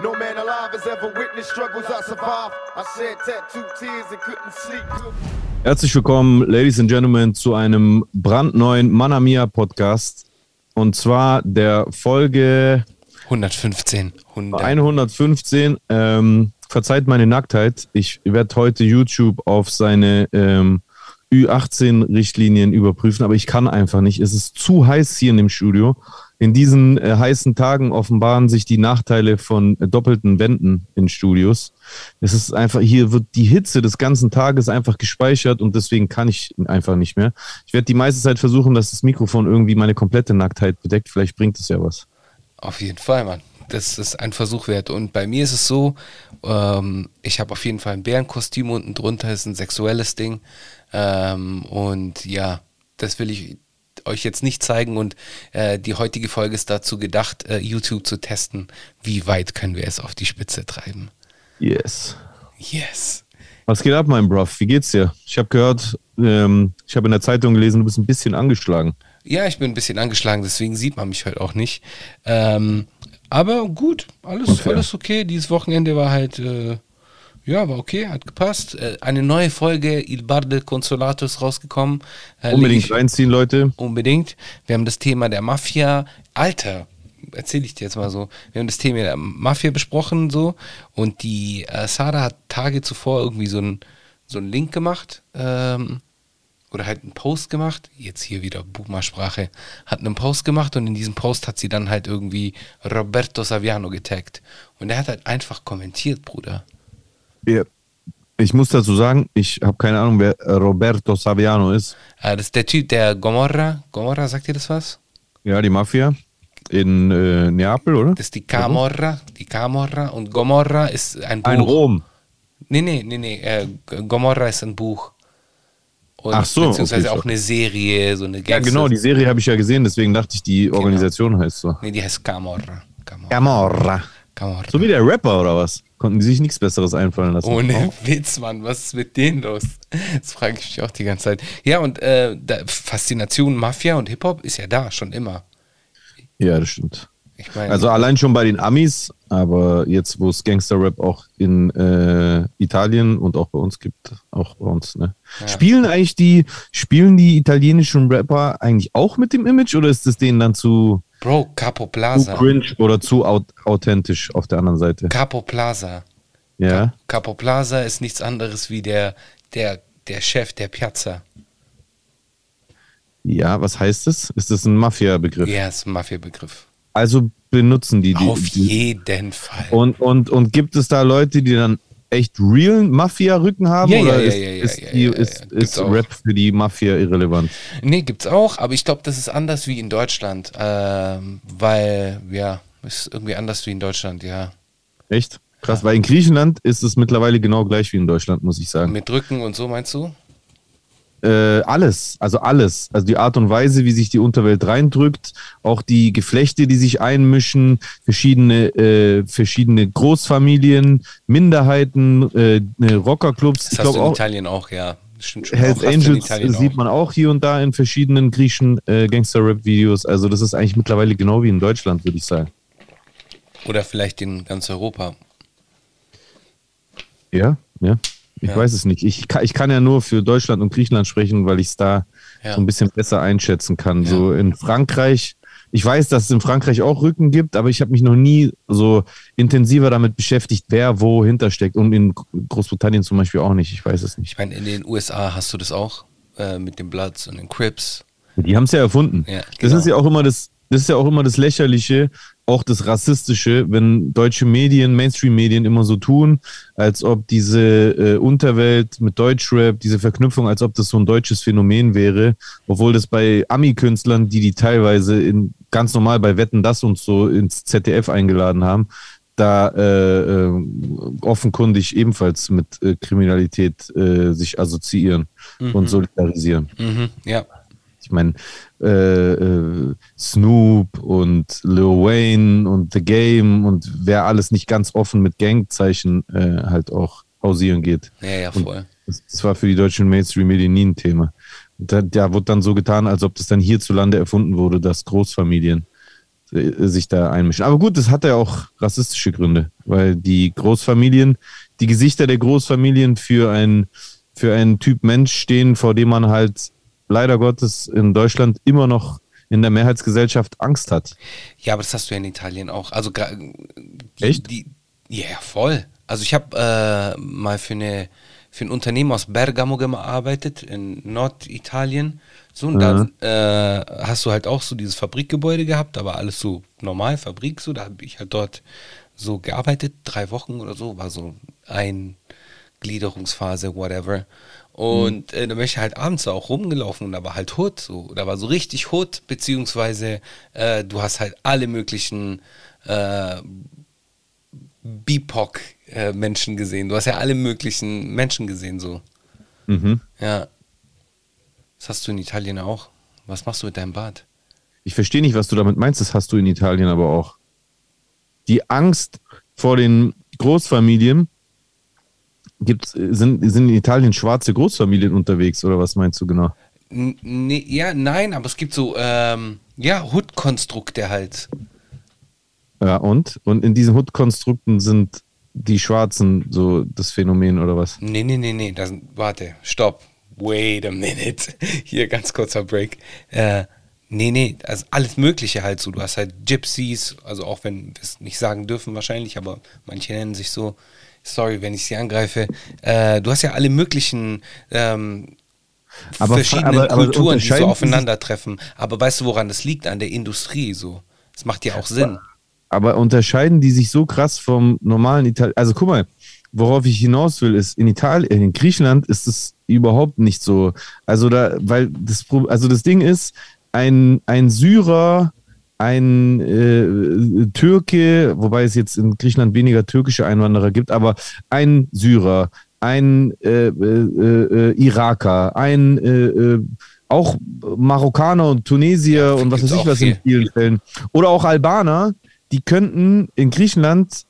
No man alive has ever witnessed struggles I survived. I shed tattooed tears and couldn't sleep. Herzlich willkommen, Ladies and Gentlemen, zu einem brandneuen Manamia Podcast. Und zwar der Folge 115. 100. 115. Ähm, verzeiht meine Nacktheit. Ich werde heute YouTube auf seine ähm, Ü18-Richtlinien überprüfen, aber ich kann einfach nicht. Es ist zu heiß hier in dem Studio. In diesen äh, heißen Tagen offenbaren sich die Nachteile von äh, doppelten Wänden in Studios. Es ist einfach, hier wird die Hitze des ganzen Tages einfach gespeichert und deswegen kann ich einfach nicht mehr. Ich werde die meiste Zeit versuchen, dass das Mikrofon irgendwie meine komplette Nacktheit bedeckt. Vielleicht bringt es ja was. Auf jeden Fall, Mann. Das ist ein Versuch wert. Und bei mir ist es so, ähm, ich habe auf jeden Fall ein Bärenkostüm unten drunter, ist ein sexuelles Ding. Ähm, und ja, das will ich euch jetzt nicht zeigen und äh, die heutige Folge ist dazu gedacht, äh, YouTube zu testen, wie weit können wir es auf die Spitze treiben. Yes. Yes. Was geht ab, mein Bruv? Wie geht's dir? Ich habe gehört, ähm, ich habe in der Zeitung gelesen, du bist ein bisschen angeschlagen. Ja, ich bin ein bisschen angeschlagen, deswegen sieht man mich heute auch nicht. Ähm, aber gut, alles, Unfair. alles okay. Dieses Wochenende war halt, äh, ja, war okay, hat gepasst. Äh, eine neue Folge Il Bar del Consolato ist rausgekommen. Äh, Unbedingt ich- reinziehen, Leute. Unbedingt. Wir haben das Thema der Mafia. Alter, erzähle ich dir jetzt mal so. Wir haben das Thema der Mafia besprochen so und die äh, Sarah hat Tage zuvor irgendwie so einen so einen Link gemacht ähm, oder halt einen Post gemacht. Jetzt hier wieder Boomer-Sprache. Hat einen Post gemacht und in diesem Post hat sie dann halt irgendwie Roberto Saviano getaggt. Und er hat halt einfach kommentiert, Bruder. Ja. Ich muss dazu sagen, ich habe keine Ahnung, wer Roberto Saviano ist. Äh, das ist der Typ, der Gomorra. Gomorra, sagt ihr das was? Ja, die Mafia in äh, Neapel, oder? Das ist die Camorra, die Camorra und Gomorra ist ein Buch. Ein Rom. Nee, nee, nee, nee. Äh, Gomorra ist ein Buch. Und Ach so, Beziehungsweise okay, auch eine Serie, so eine Ja, Gangster. genau, die Serie habe ich ja gesehen, deswegen dachte ich, die Organisation heißt so. Nee, die heißt Camorra. Camorra. Camorra. Camorra. So wie der Rapper oder was? Konnten die sich nichts Besseres einfallen lassen? Ohne Witz, Mann, was ist mit denen los? Das frage ich mich auch die ganze Zeit. Ja, und äh, Faszination Mafia und Hip-Hop ist ja da, schon immer. Ja, das stimmt. Ich meine, Also allein schon bei den Amis, aber jetzt, wo es Gangster-Rap auch in äh, Italien und auch bei uns gibt, auch bei uns, ne? Spielen eigentlich die, spielen die italienischen Rapper eigentlich auch mit dem Image oder ist es denen dann zu, Bro, Capo zu Plaza. cringe oder zu au authentisch auf der anderen Seite? Capo Plaza. Ja. Capo Plaza ist nichts anderes wie der, der, der Chef der Piazza. Ja, was heißt das? Ist das ein Mafia-Begriff? Ja, ist ein Mafia-Begriff. Also benutzen die die. Auf die jeden Fall. und, und, und gibt es da Leute, die dann echt real Mafia-Rücken haben? Ja, oder ja, ist, ja, ist, ja, die, ist, ist. Rap für die Mafia irrelevant? Nee, gibt's auch, aber ich glaube, das ist anders wie in Deutschland. Ähm, weil, ja, ist irgendwie anders wie in Deutschland, ja. Echt? Krass, weil in Griechenland ist es mittlerweile genau gleich wie in Deutschland, muss ich sagen. Mit Rücken und so, meinst du? Äh, alles, also alles. Also die Art und Weise, wie sich die Unterwelt reindrückt, auch die Geflechte, die sich einmischen, verschiedene, äh, verschiedene Großfamilien, Minderheiten, äh, ne, Rockerclubs. Das Ich hast du in auch, Italien auch, ja. Stimmt schon. Hells auch. Angels sieht auch. man auch hier und da in verschiedenen griechischen äh, Gangster-Rap-Videos. Also das ist eigentlich mittlerweile genau wie in Deutschland, würde ich sagen. Oder vielleicht in ganz Europa. Ja, ja. Ich Ja. weiß es nicht. Ich kann, ich kann ja nur für Deutschland und Griechenland sprechen, weil ich es da Ja. so ein bisschen besser einschätzen kann. So in Frankreich, ich weiß, dass es in Frankreich auch Rücken gibt, aber ich habe mich noch nie so intensiver damit beschäftigt, wer wo hintersteckt. Und in Großbritannien zum Beispiel auch nicht. Ich weiß es nicht. Ich meine, in den USA hast du das auch äh, mit den Bloods und den Crips. Die haben es ja erfunden. Ja, Das genau. ist ja auch immer das, das ist ja auch immer das Lächerliche, auch das Rassistische, wenn deutsche Medien, Mainstream-Medien immer so tun, als ob diese äh, Unterwelt mit Deutschrap, diese Verknüpfung, als ob das so ein deutsches Phänomen wäre, obwohl das bei Ami-Künstlern, die die teilweise in ganz normal bei Wetten das und so ins ZDF eingeladen haben, da äh, äh, offenkundig ebenfalls mit äh, Kriminalität äh, sich assoziieren und solidarisieren. Mhm, ja. Ich meine, äh, äh, Snoop und Lil Wayne und The Game und wer alles nicht ganz offen mit Gangzeichen äh, halt auch hausieren geht. Ja, ja, voll. Das, das war für die deutschen Mainstream-Medien nie ein Thema. Und da, da wurde dann so getan, als ob das dann hierzulande erfunden wurde, dass Großfamilien äh, sich da einmischen. Aber gut, das hat ja auch rassistische Gründe, weil die Großfamilien, die Gesichter der Großfamilien für ein für einen Typ Mensch stehen, vor dem man halt leider Gottes in Deutschland immer noch in der Mehrheitsgesellschaft Angst hat. Ja, aber das hast du ja in Italien auch. Also die, Echt? Die, ja, voll. Also ich habe äh, mal für eine für ein Unternehmen aus Bergamo gearbeitet in Norditalien. So und dann äh, hast du halt auch so dieses Fabrikgebäude gehabt, aber alles so normal Fabrik so. Da habe ich halt dort so gearbeitet, drei Wochen oder so, war so ein Gliederungsphase, whatever. Und äh, da bin ich halt abends auch rumgelaufen und da war halt Hood, so, da war so richtig Hood, beziehungsweise äh, du hast halt alle möglichen äh, BIPOC-Menschen gesehen. Du hast ja alle möglichen Menschen gesehen, so. Mhm. Ja. Das hast du in Italien auch. Was machst du mit deinem Bart? Ich verstehe nicht, was du damit meinst, das hast du in Italien aber auch. Die Angst vor den Großfamilien gibt's, sind, sind in Italien schwarze Großfamilien unterwegs oder was meinst du genau? Nee, ja, nein, aber es gibt so, ähm, ja, Hood-Konstrukte halt. Ja, und? Und in diesen Hood-Konstrukten sind die Schwarzen so das Phänomen oder was? Nee, nee, nee, nee. Das, warte, stopp. Wait a minute. Hier ganz kurzer Break. Äh, nee, nee, also alles Mögliche halt so. Du hast halt Gypsies, also auch wenn wir es nicht sagen dürfen wahrscheinlich, aber manche nennen sich so. Sorry, wenn ich sie angreife. Äh, du hast ja alle möglichen ähm, Aber- verschiedenen aber- aber Kulturen, die so aufeinandertreffen. Aber weißt du, woran das liegt? An der Industrie so. Das macht ja auch Sinn. Aber unterscheiden die sich so krass vom normalen Italien? Also guck mal, worauf ich hinaus will, ist, in Italien, in Griechenland ist es überhaupt nicht so. Also da, weil das, also das Ding ist, ein, ein Syrer, ein äh, Türke, wobei es jetzt in Griechenland weniger türkische Einwanderer gibt, aber ein Syrer, ein äh, äh, äh, Iraker, ein äh, äh, auch Marokkaner und Tunesier Ja, und was weiß ich was in viel. vielen Fällen. Oder auch Albaner, die könnten in Griechenland,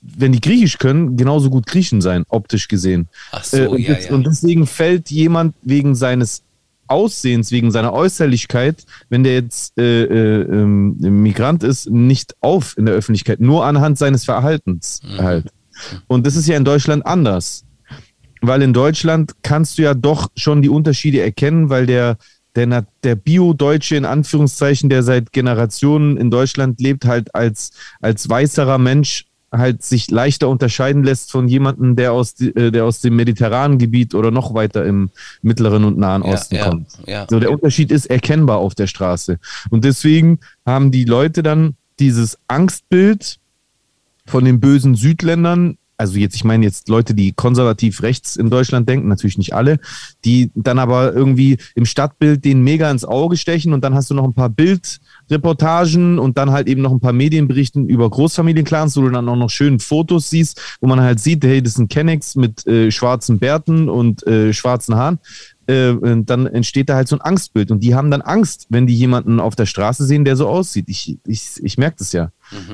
wenn die Griechisch können, genauso gut Griechen sein, optisch gesehen. Ach so, Äh, und, ja, ja. und deswegen fällt jemand wegen seines Aussehens, wegen seiner Äußerlichkeit, wenn der jetzt äh, äh, ähm, Migrant ist, nicht auf in der Öffentlichkeit, nur anhand seines Verhaltens Mhm. halt. Und das ist ja in Deutschland anders. Weil in Deutschland kannst du ja doch schon die Unterschiede erkennen, weil der, der, der Bio-Deutsche in Anführungszeichen, der seit Generationen in Deutschland lebt, halt als, als weißerer Mensch halt sich leichter unterscheiden lässt von jemandem, der aus, äh, der aus dem mediterranen Gebiet oder noch weiter im Mittleren und Nahen Osten ja, kommt. ja. So, der Unterschied ist erkennbar auf der Straße. Und deswegen haben die Leute dann dieses Angstbild von den bösen Südländern, also jetzt, ich meine jetzt Leute, die konservativ rechts in Deutschland denken, natürlich nicht alle, die dann aber irgendwie im Stadtbild den mega ins Auge stechen und dann hast du noch ein paar Bildreportagen und dann halt eben noch ein paar Medienberichten über Großfamilienclans, wo du dann auch noch schön Fotos siehst, wo man halt sieht, hey, das sind Kennex mit äh, schwarzen Bärten und äh, schwarzen Haaren. Äh, dann entsteht da halt so ein Angstbild und die haben dann Angst, wenn die jemanden auf der Straße sehen, der so aussieht. Ich, ich, ich merke das ja.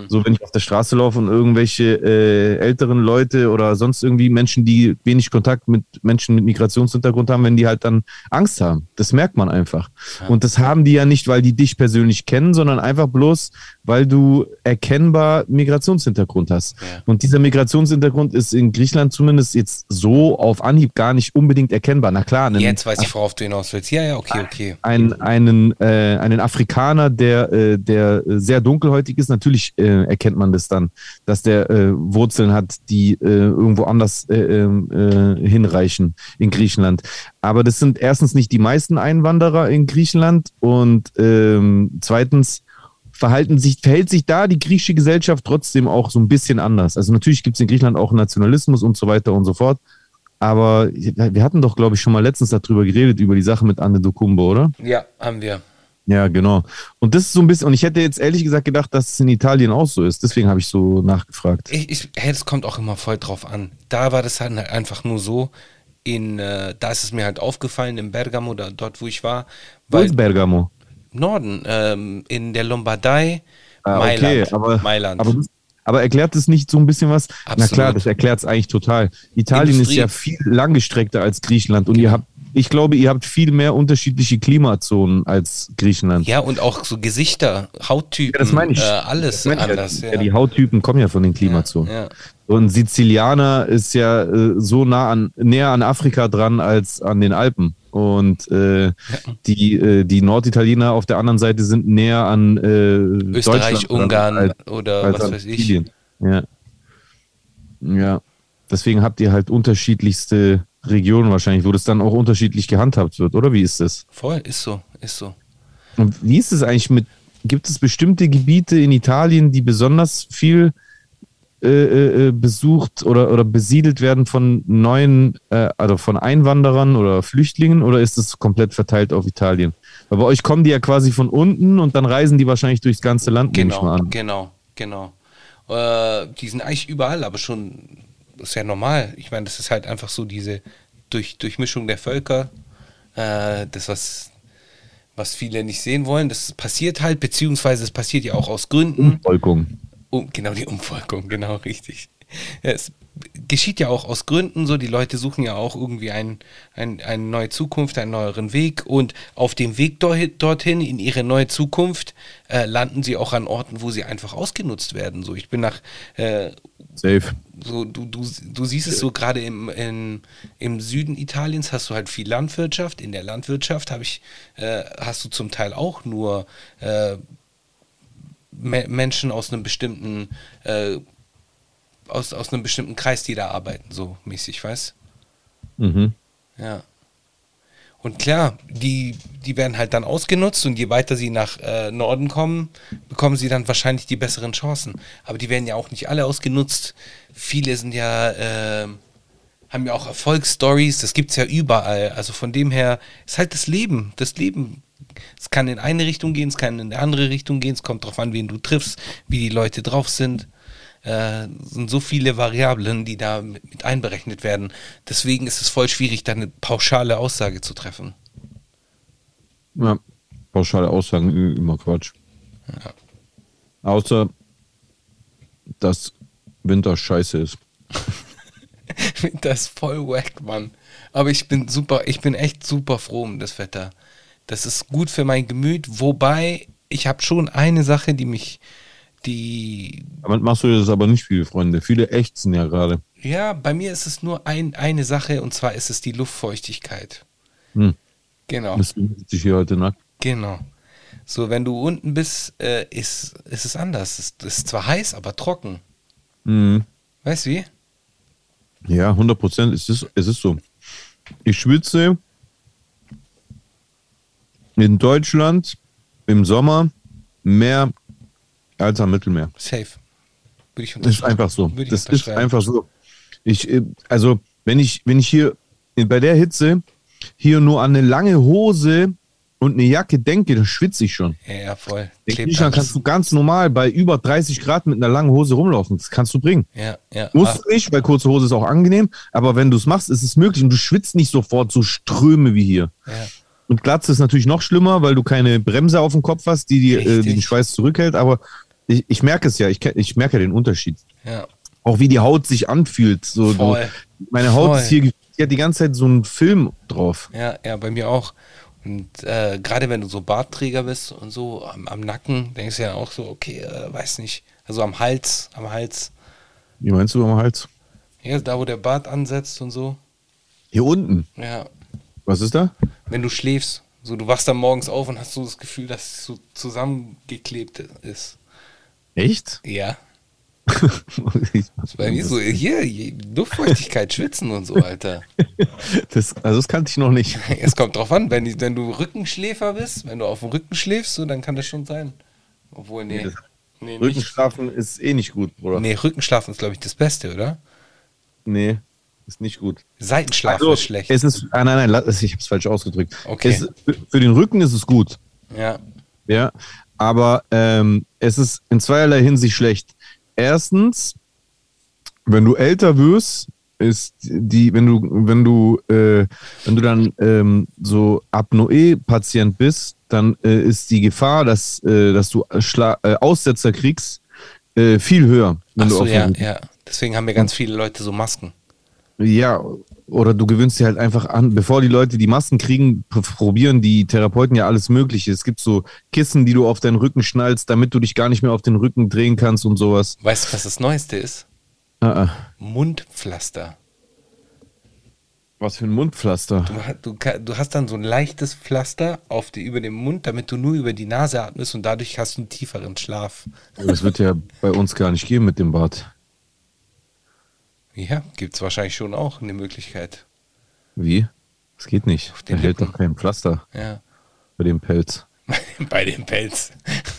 So, wenn ich auf der Straße laufe und irgendwelche äh, älteren Leute oder sonst irgendwie Menschen, die wenig Kontakt mit Menschen mit Migrationshintergrund haben, wenn die halt dann Angst haben. Das merkt man einfach. Und das haben die ja nicht, weil die dich persönlich kennen, sondern einfach bloß, weil du erkennbar Migrationshintergrund hast. Ja. Und dieser Migrationshintergrund ist in Griechenland zumindest jetzt so auf Anhieb gar nicht unbedingt erkennbar. Na klar, einen, Jetzt weiß ich, worauf du hinaus willst. Ja, ja, okay, okay. einen, einen, äh, einen Afrikaner, der, äh, der sehr dunkelhäutig ist, natürlich äh, erkennt man das dann, dass der äh, Wurzeln hat, die äh, irgendwo anders äh, ähm, äh, hinreichen in Griechenland. Aber das sind erstens nicht die meisten Einwanderer in Griechenland und ähm, zweitens verhalten sich, verhält sich da die griechische Gesellschaft trotzdem auch so ein bisschen anders. Also natürlich gibt es in Griechenland auch Nationalismus und so weiter und so fort. Aber wir hatten doch, glaube ich, schon mal letztens darüber geredet, über die Sache mit Anne Dokumbo, oder? Ja, haben wir. Ja, genau. Und das ist so ein bisschen, und ich hätte jetzt ehrlich gesagt gedacht, dass es in Italien auch so ist. Deswegen habe ich so nachgefragt. Ich, ich, hey, das kommt auch immer voll drauf an. Da war das halt einfach nur so, in, äh, da ist es mir halt aufgefallen, in Bergamo, da, dort wo ich war, Wo ist Bergamo? Norden, ähm, in der Lombardei, Ah, Mailand. aber, Mailand. Aber, aber erklärt das nicht so ein bisschen was? Na Absolut. klar, das erklärt es eigentlich total. Italien Industrie. ist ja viel langgestreckter als Griechenland und ihr habt ich glaube, ihr habt viel mehr unterschiedliche Klimazonen als Griechenland. Ja, und auch so Gesichter, Hauttypen, Ja, das meine ich. Äh, alles meine ich anders. ja. Ja, die Hauttypen kommen ja von den Klimazonen. Ja, ein Sizilianer ist ja äh, so nah an, näher an Afrika dran als an den Alpen. Und äh, die, äh, die Norditaliener auf der anderen Seite sind näher an äh, Österreich, Ungarn als, oder als was weiß ich. Ja. ja. Deswegen habt ihr halt unterschiedlichste Regionen wahrscheinlich, wo das dann auch unterschiedlich gehandhabt wird, oder? Wie ist das? Voll, ist so, ist so. Und wie ist es eigentlich mit, gibt es bestimmte Gebiete in Italien, die besonders viel äh, äh, besucht oder, oder besiedelt werden von neuen, äh, also von Einwanderern oder Flüchtlingen oder ist es komplett verteilt auf Italien? Weil bei euch kommen die ja quasi von unten und dann reisen die wahrscheinlich durchs ganze Land, nehme ich Genau, mal an. genau, genau. Äh, die sind eigentlich überall, aber schon, das ist ja normal. Ich meine, das ist halt einfach so diese durch, Durchmischung der Völker. Äh, das, was, was viele nicht sehen wollen, das passiert halt, beziehungsweise es passiert ja auch aus Gründen. Volkung. Um, genau, die Umvolkung, genau, richtig. Ja, es geschieht ja auch aus Gründen so, die Leute suchen ja auch irgendwie ein, ein, eine neue Zukunft, einen neueren Weg und auf dem Weg dorthin, dorthin in ihre neue Zukunft äh, landen sie auch an Orten, wo sie einfach ausgenutzt werden. So, ich bin nach äh, Safe. so, du, du, du siehst es so gerade im, in, im Süden Italiens hast du halt viel Landwirtschaft. In der Landwirtschaft habe ich, äh, hast du zum Teil auch nur äh, Me Menschen aus einem bestimmten äh, aus, aus einem bestimmten Kreis, die da arbeiten, so mäßig, weißt Mhm. Ja. Und klar, die, die werden halt dann ausgenutzt und je weiter sie nach äh, Norden kommen, bekommen sie dann wahrscheinlich die besseren Chancen. Aber die werden ja auch nicht alle ausgenutzt. Viele sind ja, äh, haben ja auch Erfolgsstories, das gibt es ja überall. Also von dem her ist halt das Leben. Das Leben. Es kann in eine Richtung gehen, es kann in eine andere Richtung gehen, es kommt darauf an, wen du triffst, wie die Leute drauf sind. Äh, sind so viele Variablen, die da mit, mit einberechnet werden. Deswegen ist es voll schwierig, da eine pauschale Aussage zu treffen. Ja. Pauschale Aussagen, immer Quatsch. Außer, dass Winter scheiße ist. Das ist voll wack, Mann. Aber ich bin super, ich bin echt super froh um das Wetter. Das ist gut für mein Gemüt, wobei ich habe schon eine Sache, die mich, die, Damit machst du das aber nicht viele Freunde. Viele ächzen ja gerade. ja, bei mir ist es nur ein, eine Sache und zwar ist es die Luftfeuchtigkeit. Hm. Genau. Deswegen sitze ich hier heute nackt. Genau. So, wenn du unten bist, äh, ist, ist es anders. Es ist zwar heiß, aber trocken. Mhm. Weißt du wie? Ja, 100 Prozent. Es ist, es ist so. Ich schwitze in Deutschland im Sommer mehr als am Mittelmeer. Safe. Würde ich Das ist einfach so. Das ist einfach so. Ich, äh, also, wenn ich, wenn ich hier bei der Hitze hier nur an eine lange Hose und eine Jacke denke, dann schwitze ich schon. Ja, ja, voll. In Griechenland kannst du ganz normal bei über 30 Grad mit einer langen Hose rumlaufen. Das kannst du bringen. Ja, ja. Musst Ah, du nicht, weil kurze Hose ist auch angenehm, aber wenn du es machst, ist es möglich und du schwitzt nicht sofort so Ströme wie hier. ja. Und Glatze ist natürlich noch schlimmer, weil du keine Bremse auf dem Kopf hast, die, die äh, den Schweiß zurückhält, aber ich, ich merke es ja, ich, ich merke ja den Unterschied. ja. Auch wie die Haut sich anfühlt. So, du, meine Haut Voll. ist hier, die hat die ganze Zeit so einen Film drauf. Ja, ja, bei mir auch. Und äh, gerade wenn du so Bartträger bist und so am, am Nacken, denkst du ja auch so, okay, äh, weiß nicht. Also am Hals, am Hals. Wie meinst du am Hals? Ja, da wo der Bart ansetzt und so. Hier unten. Ja, Was ist da? wenn du schläfst. So, du wachst dann morgens auf und hast so das Gefühl, dass es so zusammengeklebt ist. Echt? Ja. Bei mir so, hier, Luftfeuchtigkeit, Schwitzen und so, Alter. das, also das kannte ich noch nicht. Es kommt drauf an, wenn, wenn du Rückenschläfer bist, wenn du auf dem Rücken schläfst, so, dann kann das schon sein. Obwohl, nee. Nee, nicht. Rückenschlafen ist eh nicht gut, Bruder. nee Rückenschlafen ist, glaube ich, das Beste, oder? Nee, ist nicht gut. Seitenschlafen Also, ist schlecht. Es ist, ah, nein, nein, ich habe es falsch ausgedrückt. Okay. Es, für den Rücken ist es gut, ja, ja, aber ähm, es ist in zweierlei Hinsicht schlecht. Erstens, wenn du älter wirst, ist die, wenn du, wenn du, äh, wenn du dann ähm, so Apnoe-Patient bist, dann äh, ist die Gefahr, dass, äh, dass du Schla äh, Aussetzer kriegst, äh, viel höher. Wenn auf dem ja, ja. Deswegen haben ja ganz viele Leute so Masken. Ja, oder du gewöhnst dir halt einfach an, bevor die Leute die Masken kriegen, probieren die Therapeuten ja alles Mögliche. Es gibt so Kissen, die du auf deinen Rücken schnallst, damit du dich gar nicht mehr auf den Rücken drehen kannst und sowas. Weißt du, was das Neueste ist? Ah, ah. Mundpflaster. Was für ein Mundpflaster. Du, du, du hast dann so ein leichtes Pflaster auf die, über dem Mund, damit du nur über die Nase atmest und dadurch hast du einen tieferen Schlaf. Das wird ja bei uns gar nicht geben mit dem Bart. Ja, gibt es wahrscheinlich schon auch eine Möglichkeit. Wie? Das geht nicht. Auf Da den hält doch kein Pflaster Ja. bei dem Pelz. Bei dem Pelz.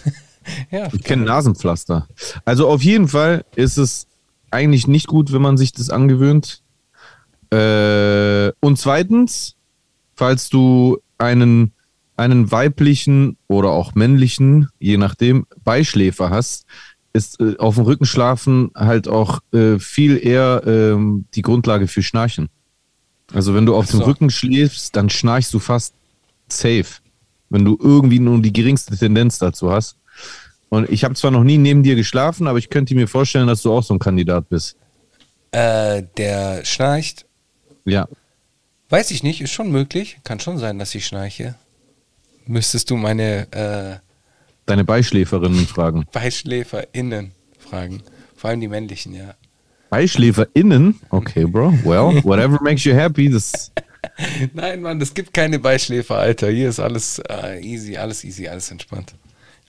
ja. Ich kenne Nasenpflaster. Also auf jeden Fall ist es eigentlich nicht gut, wenn man sich das angewöhnt. Äh, und zweitens, falls du einen, einen weiblichen oder auch männlichen, je nachdem, Beischläfer hast, ist äh, auf dem Rücken schlafen halt auch äh, viel eher ähm, die Grundlage für Schnarchen. Also wenn du auf dem. Rücken schläfst, dann schnarchst du fast safe. Wenn du irgendwie nur die geringste Tendenz dazu hast. Und ich habe zwar noch nie neben dir geschlafen, aber ich könnte mir vorstellen, dass du auch so ein Kandidat bist. Äh, der schnarcht. Ja. Weiß ich nicht, ist schon möglich. Kann schon sein, dass ich schnarche. Müsstest du meine äh, Deine Beischläferinnen fragen. BeischläferInnen fragen. Vor allem die männlichen, ja. BeischläferInnen? Okay, Bro. Well, whatever makes you happy. Das, Nein, Mann, es gibt keine Beischläfer, Alter. Hier ist alles äh, easy, alles easy, alles entspannt.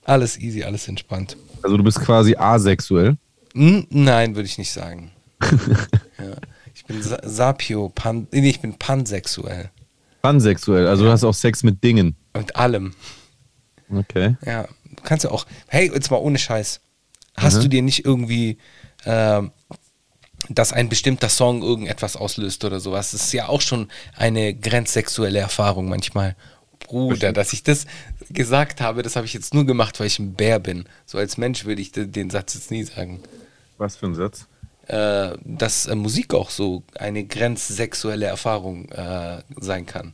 Alles easy, alles entspannt. also du bist quasi asexuell. Nein, würde ich nicht sagen. ja. Ich bin Sa Sapio, pan, nee, ich bin pansexuell. Pansexuell. Also du hast auch Sex mit Dingen. Mit allem. Okay. Ja, kannst ja auch. Hey, jetzt mal ohne Scheiß. Hast Mhm. du dir nicht irgendwie, ähm, dass ein bestimmter Song irgendetwas auslöst oder sowas? Das ist ja auch schon eine grenzsexuelle Erfahrung manchmal. Bruder, dass ich das gesagt habe, das habe ich jetzt nur gemacht, weil ich ein Bär bin. So als Mensch würde ich de- den Satz jetzt nie sagen. Was für ein Satz? Äh, dass äh, Musik auch so eine grenzsexuelle Erfahrung äh, sein kann.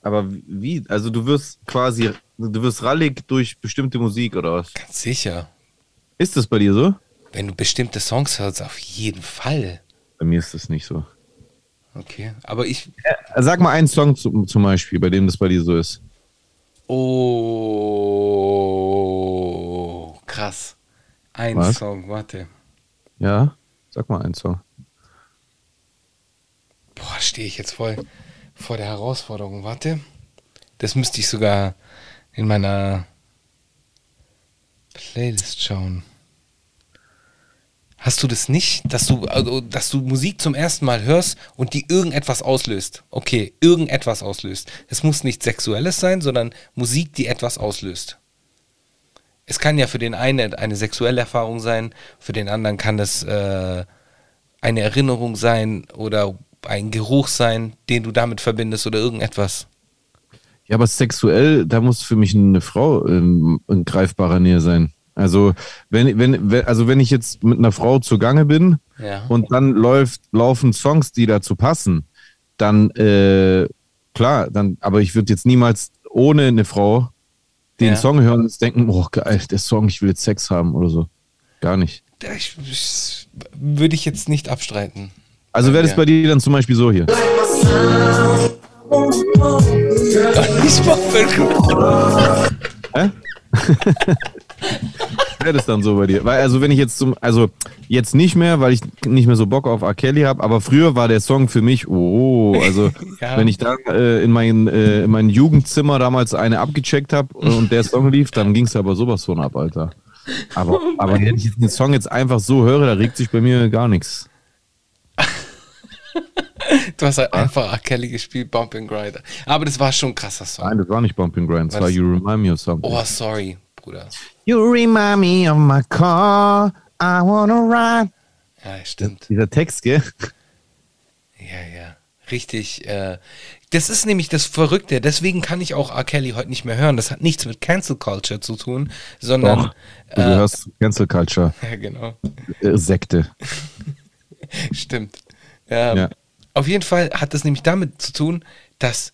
Aber wie? Also du wirst quasi, du wirst rallig durch bestimmte Musik oder was? Ganz sicher. Ist das bei dir so? Wenn du bestimmte Songs hörst, auf jeden Fall. Bei mir ist das nicht so. Okay, aber ich, Sag mal einen Song zum, zum Beispiel, bei dem das bei dir so ist. Oh, krass. Ein Was? Song, warte. Ja? Sag mal einen Song. Boah, stehe ich jetzt voll vor der Herausforderung. Warte. Das müsste ich sogar in meiner Playlist schauen. Hast du das nicht, dass du, also, dass du Musik zum ersten Mal hörst und die irgendetwas auslöst? Okay, irgendetwas auslöst. Es muss nicht Sexuelles sein, sondern Musik, die etwas auslöst. Es kann ja für den einen eine sexuelle Erfahrung sein, für den anderen kann das äh, eine Erinnerung sein oder ein Geruch sein, den du damit verbindest oder irgendetwas. Ja, aber sexuell, da muss für mich eine Frau in, in greifbarer Nähe sein. Also wenn, wenn, wenn, also wenn ich jetzt mit einer Frau zugange bin Ja. und dann läuft, laufen Songs, die dazu passen, dann äh, klar, dann, aber ich würde jetzt niemals ohne eine Frau den Ja. Song hören und denken, oh geil, der Song, ich will jetzt Sex haben oder so. Gar nicht. Ich, ich, würde ich jetzt nicht abstreiten. Also wäre das Ja. bei dir dann zum Beispiel so hier. Ich mach Hä? Wäre das dann so bei dir? Weil, also wenn ich jetzt zum, also jetzt nicht mehr, weil ich nicht mehr so Bock auf R. Kelly habe, aber früher war der Song für mich, oh, also Ja. wenn ich da äh, in, mein, äh, in mein Jugendzimmer damals eine abgecheckt habe und der Song lief, dann ging es aber sowas von ab, Alter. Aber, aber wenn ich den Song jetzt einfach so höre, da regt sich bei mir gar nichts. Du hast halt einfach R. Kelly gespielt, Bump and Grinder. Aber das war schon ein krasser Song. Nein, das war nicht Bumping Grind, das War war das- You Remind Me of Something. Oh, sorry, Bruder. You remind me of my car, I wanna ride. Ja, stimmt. Dieser Text, gell? Ja, ja. Richtig. Äh, das ist nämlich das Verrückte. Deswegen kann ich auch R. Kelly heute nicht mehr hören. Das hat nichts mit Cancel Culture zu tun, sondern. Doch, du gehörst zu Cancel Culture, Ja, genau. äh, Sekte. Stimmt. Ähm, Ja. Auf jeden Fall hat das nämlich damit zu tun, dass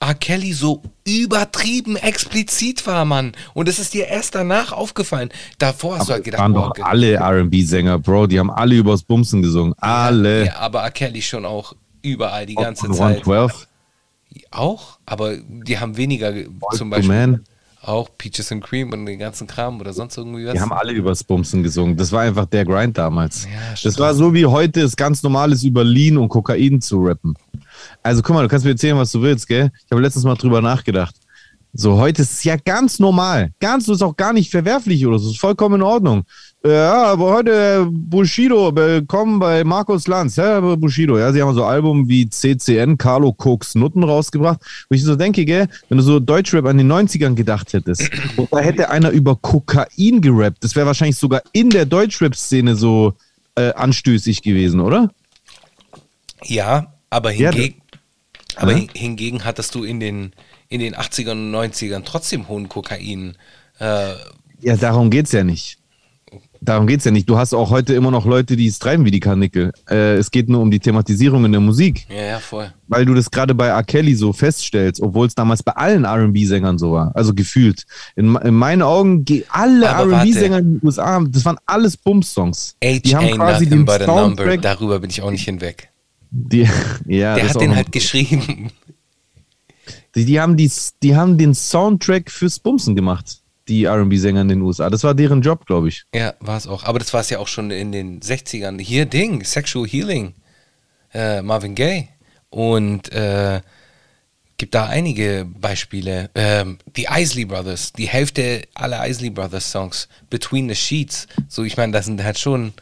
R. Kelly so übertrieben explizit war, Mann. Und es ist dir erst danach aufgefallen. Davor hast du halt gedacht, waren doch alle R&B-Sänger, Bro. Die haben alle übers Bumsen gesungen. Alle. Ja, aber R. Kelly schon auch überall die ganze Zeit. 112. Auch, aber die haben weniger Boyz zum Beispiel Men. Auch Peaches and Cream und den ganzen Kram oder sonst irgendwie was. Die haben alle übers Bumsen gesungen. Das war einfach der Grind damals. Ja, das war so wie heute es ganz normal ist, über Lean und Kokain zu rappen. Also guck mal, du kannst mir erzählen, was du willst, gell? Ich habe letztens mal drüber nachgedacht. So, heute ist es ja ganz normal. Ganz, das ist auch gar nicht verwerflich oder so. Das ist vollkommen in Ordnung. Ja, aber heute äh, Bushido, willkommen bei Markus Lanz, ja, Bushido. Ja, sie haben so Album wie CCN, Carlo Koks Nutten rausgebracht. Wo ich so denke, gell, wenn du so Deutschrap an den 90ern gedacht hättest, und da hätte einer über Kokain gerappt, das wäre wahrscheinlich sogar in der Deutschrap-Szene so äh, anstößig gewesen, oder? Ja, aber Ja, hingegen, aber Ja. hin- hingegen hattest du in den, in den 80ern und 90ern trotzdem hohen Kokain. Äh, Ja, darum geht's ja nicht. Darum geht's ja nicht. Du hast auch heute immer noch Leute, die es treiben wie die Karnickel. Äh, es geht nur um die Thematisierung in der Musik. ja, ja, voll. weil du das gerade bei R. Kelly so feststellst, obwohl es damals bei allen RB-Sängern so war. Also gefühlt. In, in meinen Augen, ge- alle RB-Sänger in den USA, das waren alles Bums-Songs. Die haben quasi den. Soundtrack. Darüber bin ich auch nicht hinweg. Die, ja, Der hat den halt geschrieben. die, die, haben die, die haben den Soundtrack fürs Bumsen gemacht, die RB-Sänger in den USA. Das war deren Job, glaube ich. Ja, war es auch. Aber das war es ja auch schon in den 60ern. Hier, Ding, Sexual Healing. Äh, Marvin Gaye. Und äh, gibt da einige Beispiele. Ähm, die Isley Brothers, die Hälfte aller Isley Brothers Songs, Between the Sheets. So, ich meine, das sind halt schon,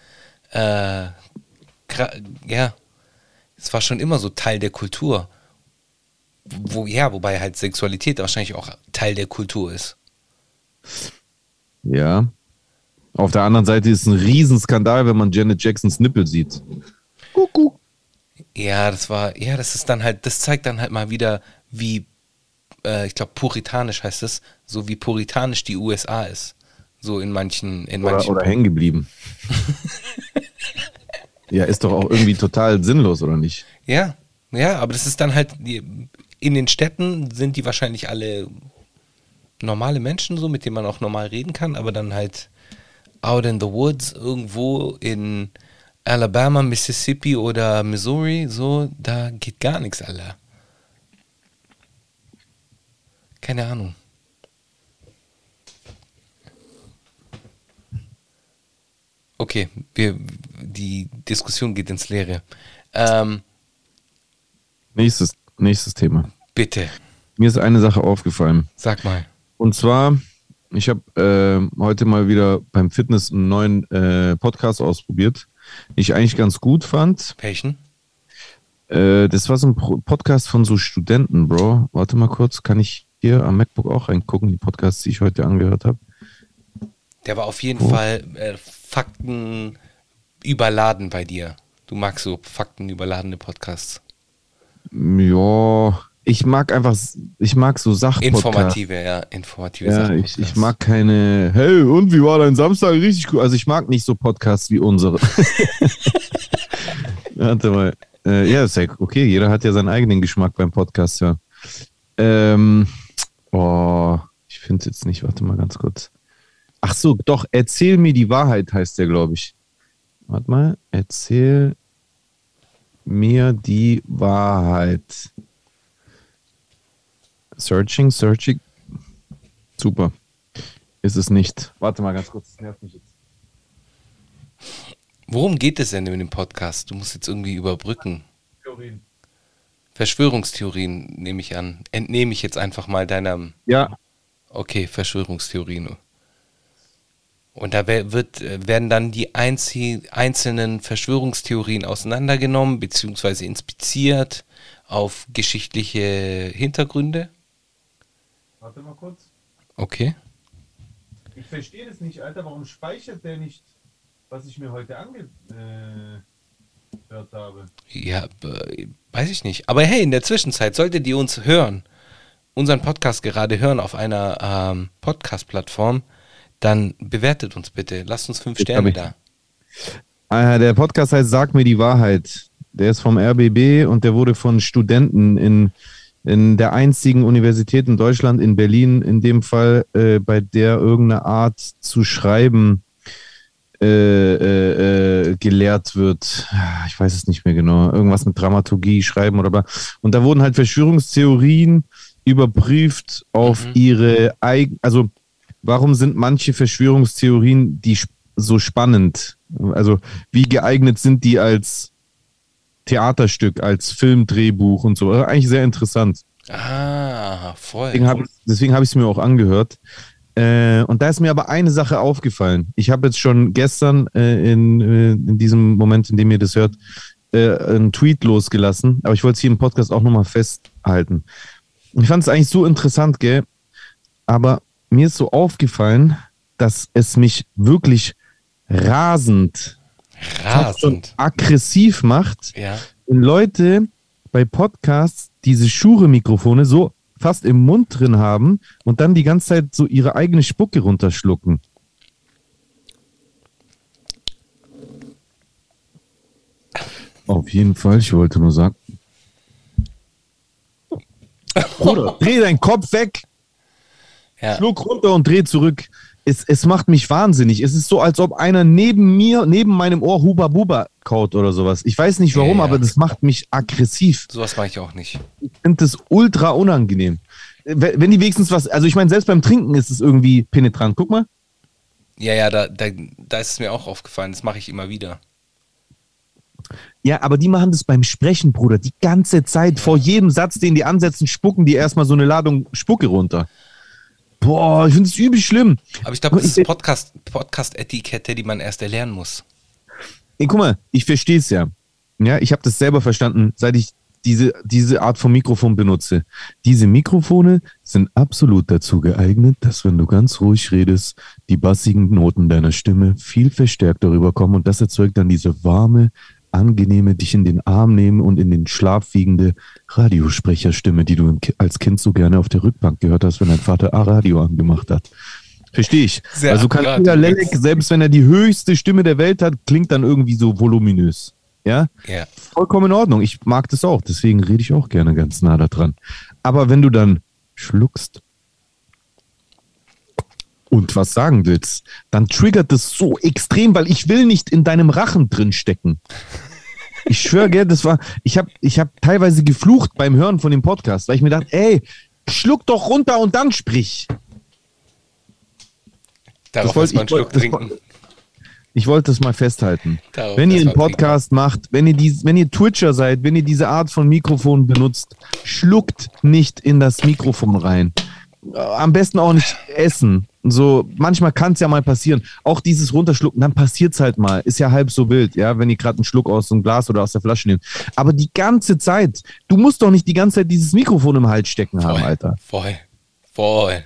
äh, ja, es war schon immer so Teil der Kultur. Wo, ja, wobei halt Sexualität wahrscheinlich auch Teil der Kultur ist. Ja. Auf der anderen Seite ist es ein Riesenskandal, wenn man Janet Jacksons Nippel sieht. Kuckuck. Ja, das war, ja, das ist dann halt, das zeigt dann halt mal wieder, wie, äh, ich glaube, puritanisch heißt es, so wie puritanisch die USA ist. So in manchen, in Oder, manchen. oder hängen geblieben. ja, ist doch auch irgendwie total sinnlos, oder nicht? Ja, ja, aber das ist dann halt, in den Städten sind die wahrscheinlich alle normale Menschen, so, mit denen man auch normal reden kann, aber dann halt out in the woods, irgendwo in Alabama, Mississippi oder Missouri, so, da geht gar nichts, Alter. Keine Ahnung. Okay, wir, die Diskussion geht ins Leere. Ähm, Nächstes, nächstes Thema. bitte, Mir ist eine Sache aufgefallen. sag mal. Und zwar, ich habe äh, heute mal wieder beim Fitness einen neuen äh, Podcast ausprobiert, den ich eigentlich ganz gut fand. Welchen? Äh, das war so ein Podcast von so Studenten, Bro. Warte mal kurz, kann ich hier am MacBook auch reingucken, die Podcasts, die ich heute angehört habe? Der war auf jeden Oh. Fall äh, Fakten überladen bei dir. Du magst so Fakten überladene Podcasts. Ja, ich mag einfach, ich mag so Sachpodcasts. Informative, ja, informative Ja, Sachen. ich, ich mag keine, hey, und wie war dein Samstag? Richtig cool. Also ich mag nicht so Podcasts wie unsere. Warte mal. Äh, ja, ist ja okay, jeder hat ja seinen eigenen Geschmack beim Podcast, ja. Ähm, oh, ich finde es jetzt nicht, warte mal ganz kurz. Ach so, doch, erzähl mir die Wahrheit heißt der, glaube ich. Warte mal, erzähl mir die Wahrheit. Searching, searching. Super. Ist es nicht. Warte mal ganz kurz, das nervt mich jetzt. Worum geht es denn in dem Podcast? Du musst jetzt irgendwie überbrücken. Verschwörungstheorien nehme ich an. Entnehme ich jetzt einfach mal deiner. Ja, Okay, Verschwörungstheorien. Und da wird, äh, werden dann die einzelnen Verschwörungstheorien auseinandergenommen bzw. inspiziert auf geschichtliche Hintergründe. Warte mal kurz. Okay. Ich verstehe das nicht, Alter. Warum speichert der nicht, was ich mir heute angehört habe? Ja, äh, weiß ich nicht. Aber hey, in der Zwischenzeit solltet ihr uns hören, unseren Podcast gerade hören auf einer ähm, Podcast-Plattform, dann bewertet uns bitte. Lasst uns fünf Sterne da. Ah, der Podcast heißt Sag mir die Wahrheit. Der ist vom RBB und der wurde von Studenten in in der einzigen Universität in Deutschland, in Berlin in dem Fall, äh, bei der irgendeine Art zu schreiben äh, äh, äh, gelehrt wird. Ich weiß es nicht mehr genau. Irgendwas mit Dramaturgie, Schreiben oder bla. Und da wurden halt Verschwörungstheorien überprüft auf Mhm. ihre eigenen, also warum sind manche Verschwörungstheorien die so spannend? Also wie geeignet sind die als Theaterstück, als Filmdrehbuch und so? Also Eigentlich sehr interessant. Ah, voll. Deswegen habe ich es mir auch angehört. Äh, und da ist mir aber eine Sache aufgefallen. Ich habe jetzt schon gestern äh, in, äh, in diesem Moment, in dem ihr das hört, äh, einen Tweet losgelassen, aber ich wollte es hier im Podcast auch nochmal festhalten. Ich fand es eigentlich so interessant, gell? Aber mir ist so aufgefallen, dass es mich wirklich rasend, Rasend. aggressiv macht, Ja. wenn Leute bei Podcasts diese Schure-Mikrofone so fast im Mund drin haben und dann die ganze Zeit so ihre eigene Spucke runterschlucken. Auf jeden Fall, ich wollte nur sagen. Bruder, dreh deinen Kopf weg, Ja. schluck runter und dreh zurück. Es, es macht mich wahnsinnig. Es ist so, als ob einer neben mir, neben meinem Ohr Huba Buba kaut oder sowas. Ich weiß nicht warum, Ja, ja. aber das macht mich aggressiv. Sowas mache ich auch nicht. Ich finde das ultra unangenehm. Wenn die wenigstens was, also ich meine, selbst beim Trinken ist es irgendwie penetrant. Guck mal. Ja, ja, da, da, da ist es mir auch aufgefallen. Das mache ich immer wieder. Ja, aber die machen das beim Sprechen, Bruder. Die ganze Zeit. Vor jedem Satz, den die ansetzen, spucken die erstmal so eine Ladung Spucke runter. Boah, ich finde es übel schlimm. Aber ich glaube, das ist Podcast, Podcast-Etikette, die man erst erlernen muss. Ey, guck mal, ich verstehe es ja. Ja, ich habe das selber verstanden, seit ich diese, diese Art von Mikrofon benutze. Diese Mikrofone sind absolut dazu geeignet, dass wenn du ganz ruhig redest, die bassigen Noten deiner Stimme viel verstärkt darüber kommen und das erzeugt dann diese warme, angenehme, dich in den Arm nehmen und in den Schlaf wiegende Radiosprecherstimme, die du als Kind so gerne auf der Rückbank gehört hast, wenn dein Vater A-Radio angemacht hat. Verstehe ich. Sehr also kann du Lelek, selbst wenn er die höchste Stimme der Welt hat, klingt dann irgendwie so voluminös. Ja? Ja. Vollkommen in Ordnung. Ich mag das auch. Deswegen rede ich auch gerne ganz nah da dran. Aber wenn du dann schluckst und was sagen willst, dann triggert das so extrem, weil ich will nicht in deinem Rachen drin stecken. Ich schwöre, gell, das war, ich habe ich hab teilweise geflucht beim Hören von dem Podcast, weil ich mir dachte, ey, schluck doch runter und dann sprich. Darauf wollte- muss man einen ich wollte- Schluck das trinken. Ich wollte das mal festhalten. Darauf wenn ihr einen Podcast macht, wenn ihr, die, wenn ihr Twitcher seid, wenn ihr diese Art von Mikrofon benutzt, schluckt nicht in das Mikrofon rein. Am besten auch nicht essen. So, manchmal kann es ja mal passieren. Auch dieses Runterschlucken, dann passiert es halt mal. Ist ja halb so wild, ja, wenn ihr gerade einen Schluck aus so einem Glas oder aus der Flasche nehmt. Aber die ganze Zeit, du musst doch nicht die ganze Zeit dieses Mikrofon im Hals stecken haben, Voll. Alter. Voll. Voll.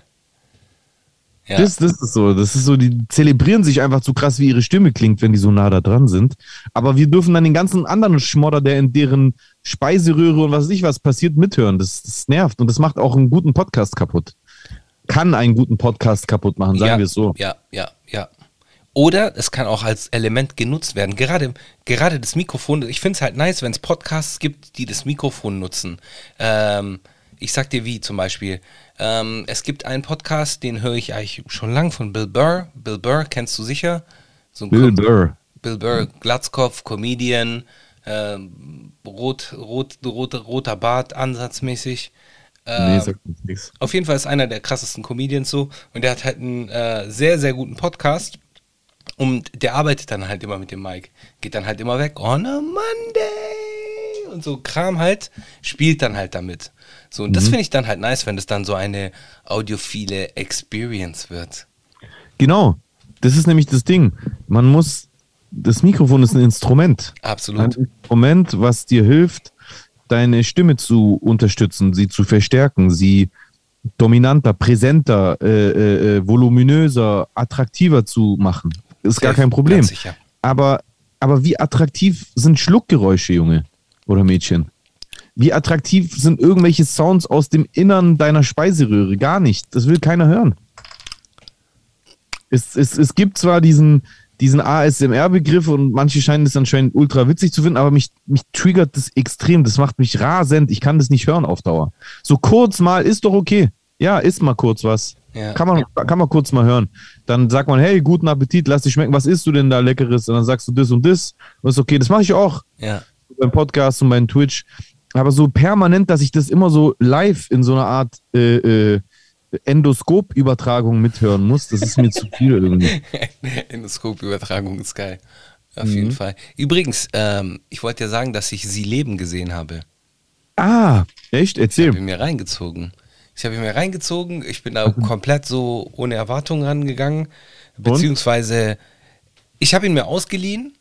Ja. Das, das ist so. Das ist so, die zelebrieren sich einfach zu krass, wie ihre Stimme klingt, wenn die so nah da dran sind. Aber wir dürfen dann den ganzen anderen Schmodder, der in deren Speiseröhre und was weiß ich was passiert, mithören. Das, das nervt und das macht auch einen guten Podcast kaputt. Kann einen guten Podcast kaputt machen, sagen ja, wir es so. Ja, ja, ja. Oder es kann auch als Element genutzt werden. Gerade, gerade das Mikrofon, ich finde es halt nice, wenn es Podcasts gibt, die das Mikrofon nutzen. Ähm, ich sag dir wie zum Beispiel. Ähm, es gibt einen Podcast, den höre ich eigentlich schon lang von Bill Burr. Bill Burr kennst du sicher? So Bill Com- Burr. Bill Burr, Glatzkopf, Comedian, ähm, rot, rot, rot, roter Bart, ansatzmäßig. Nee, Ähm, sagt uns nichts. auf jeden Fall ist einer der krassesten Comedians so und der hat halt einen äh, sehr, sehr guten Podcast und der arbeitet dann halt immer mit dem Mike. Geht dann halt immer weg, on a Monday und so Kram halt, spielt dann halt damit. So, und das finde ich dann halt nice, wenn das dann so eine audiophile Experience wird. Genau. Das ist nämlich das Ding. Man muss, das Mikrofon ist ein Instrument. Ein Absolut. Instrument, was dir hilft, deine Stimme zu unterstützen, sie zu verstärken, sie dominanter, präsenter, äh, äh, äh, voluminöser, attraktiver zu machen. Ist gar kein Problem. Aber, aber wie attraktiv sind Schluckgeräusche, Junge oder Mädchen? Wie attraktiv sind irgendwelche Sounds aus dem Innern deiner Speiseröhre? Gar nicht. Das will keiner hören. Es, es, es gibt zwar diesen, diesen ASMR-Begriff und manche scheinen es anscheinend ultra witzig zu finden, aber mich, mich triggert das extrem. Das macht mich rasend. Ich kann das nicht hören auf Dauer. So kurz mal ist doch okay. Ja, isst mal kurz was. Ja. Kann, man, kann man kurz mal hören. Dann sagt man, hey, guten Appetit, lass dich schmecken. Was isst du denn da Leckeres? Und dann sagst du das und das. Und ist okay. Das mache ich auch Ja. beim Podcast und beim Twitch. Aber so permanent, dass ich das immer so live in so einer Art äh, äh, Endoskop-Übertragung mithören muss, das ist mir zu viel irgendwie. Endoskop-Übertragung ist geil. Auf Mhm. jeden Fall. Übrigens, ähm, ich wollte ja sagen, dass ich Sie leben gesehen habe. Ah, echt? Ich habe Erzähl. mir reingezogen. Ich habe ihn mir reingezogen. Ich bin da komplett so ohne Erwartung rangegangen. Beziehungsweise, ich habe ihn mir ausgeliehen.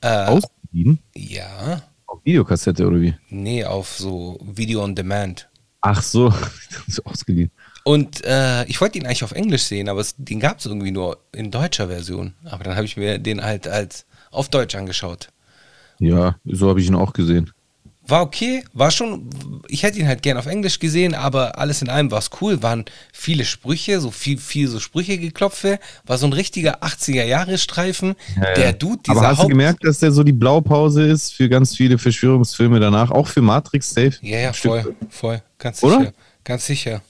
Äh, Ausgeliehen? Ja. Auf Videokassette oder wie? Nee, auf so Video on Demand. Ach so, so ausgeliehen. Und äh, ich wollte ihn eigentlich auf Englisch sehen, aber es, den gab es irgendwie nur in deutscher Version. Aber dann habe ich mir den halt als auf Deutsch angeschaut. Ja, so habe ich ihn auch gesehen. War okay, war schon, ich hätte ihn halt gern auf Englisch gesehen, aber alles in allem war es cool, waren viele Sprüche, so viel, viel so Sprüche geklopfe, war so ein richtiger 80er-Jahre-Streifen. Der Dude, dieser Aber hast du Haupt... gemerkt, dass der so die Blaupause ist für ganz viele Verschwörungsfilme danach? Auch für Matrix Safe? Ja, ja, voll, voll, ganz Oder? sicher, ganz sicher,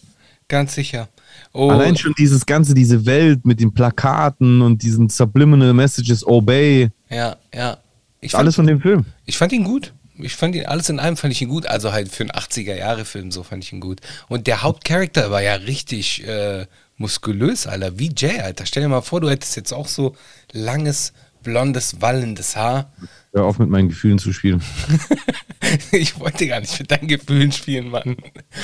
ganz sicher. Oh, Allein schon dieses ganze, diese Welt mit den Plakaten und diesen Subliminal Messages, Obey, ja, ja. Ich alles von dem Film. Ich fand ihn gut. Ich fand ihn, alles in allem fand ich ihn gut. Also halt für einen 80er-Jahre-Film, so fand ich ihn gut. Und der Hauptcharakter war ja richtig äh, muskulös, Alter. Wie Jay, Alter. Stell dir mal vor, du hättest jetzt auch so langes, blondes, wallendes Haar. Hör auf mit meinen Gefühlen zu spielen. ich wollte gar nicht mit deinen Gefühlen spielen, Mann.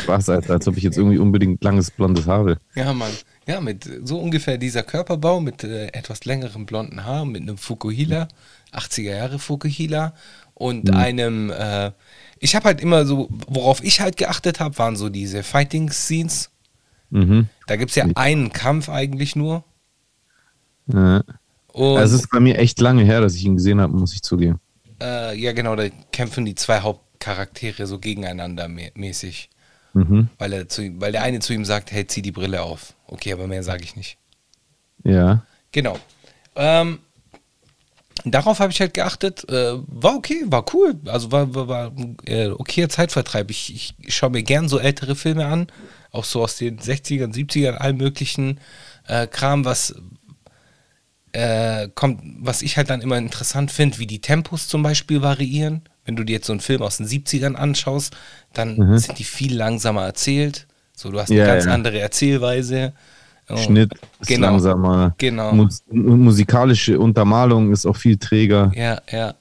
Was, Alter, als ob ich jetzt irgendwie unbedingt langes blondes Haar will. Ja, Mann. Ja, mit so ungefähr dieser Körperbau, mit äh, etwas längerem blonden Haar, mit einem Fukuhila, 80er Jahre Fukuhila und einem, äh, ich habe halt immer so, worauf ich halt geachtet habe, waren so diese Fighting-Scenes. Mhm. Da gibt es ja einen Kampf eigentlich nur. Ja. Und Es ist bei mir echt lange her, dass ich ihn gesehen habe, muss ich zugeben. äh, ja, genau, da kämpfen die zwei Hauptcharaktere so gegeneinander mä mäßig. Mhm. Weil, er zu, weil der eine zu ihm sagt, hey, zieh die Brille auf. Okay, aber mehr sage ich nicht. Ja. Genau. Ähm, darauf habe ich halt geachtet. Äh, war okay, war cool. Also war, war, war äh, okayer Zeitvertreib. Ich, ich schaue mir gern so ältere Filme an. Auch so aus den 60ern, 70ern, allen möglichen äh, Kram, was äh, kommt, was ich halt dann immer interessant finde, wie die Tempos zum Beispiel variieren. Wenn du dir jetzt so einen Film aus den 70ern anschaust, dann sind die viel langsamer erzählt. So, du hast eine Ja, ganz ja. andere Erzählweise. Oh, Schnitt ist genau. langsamer. Genau. Mus musikalische Untermalung ist auch viel träger. Ja, ja.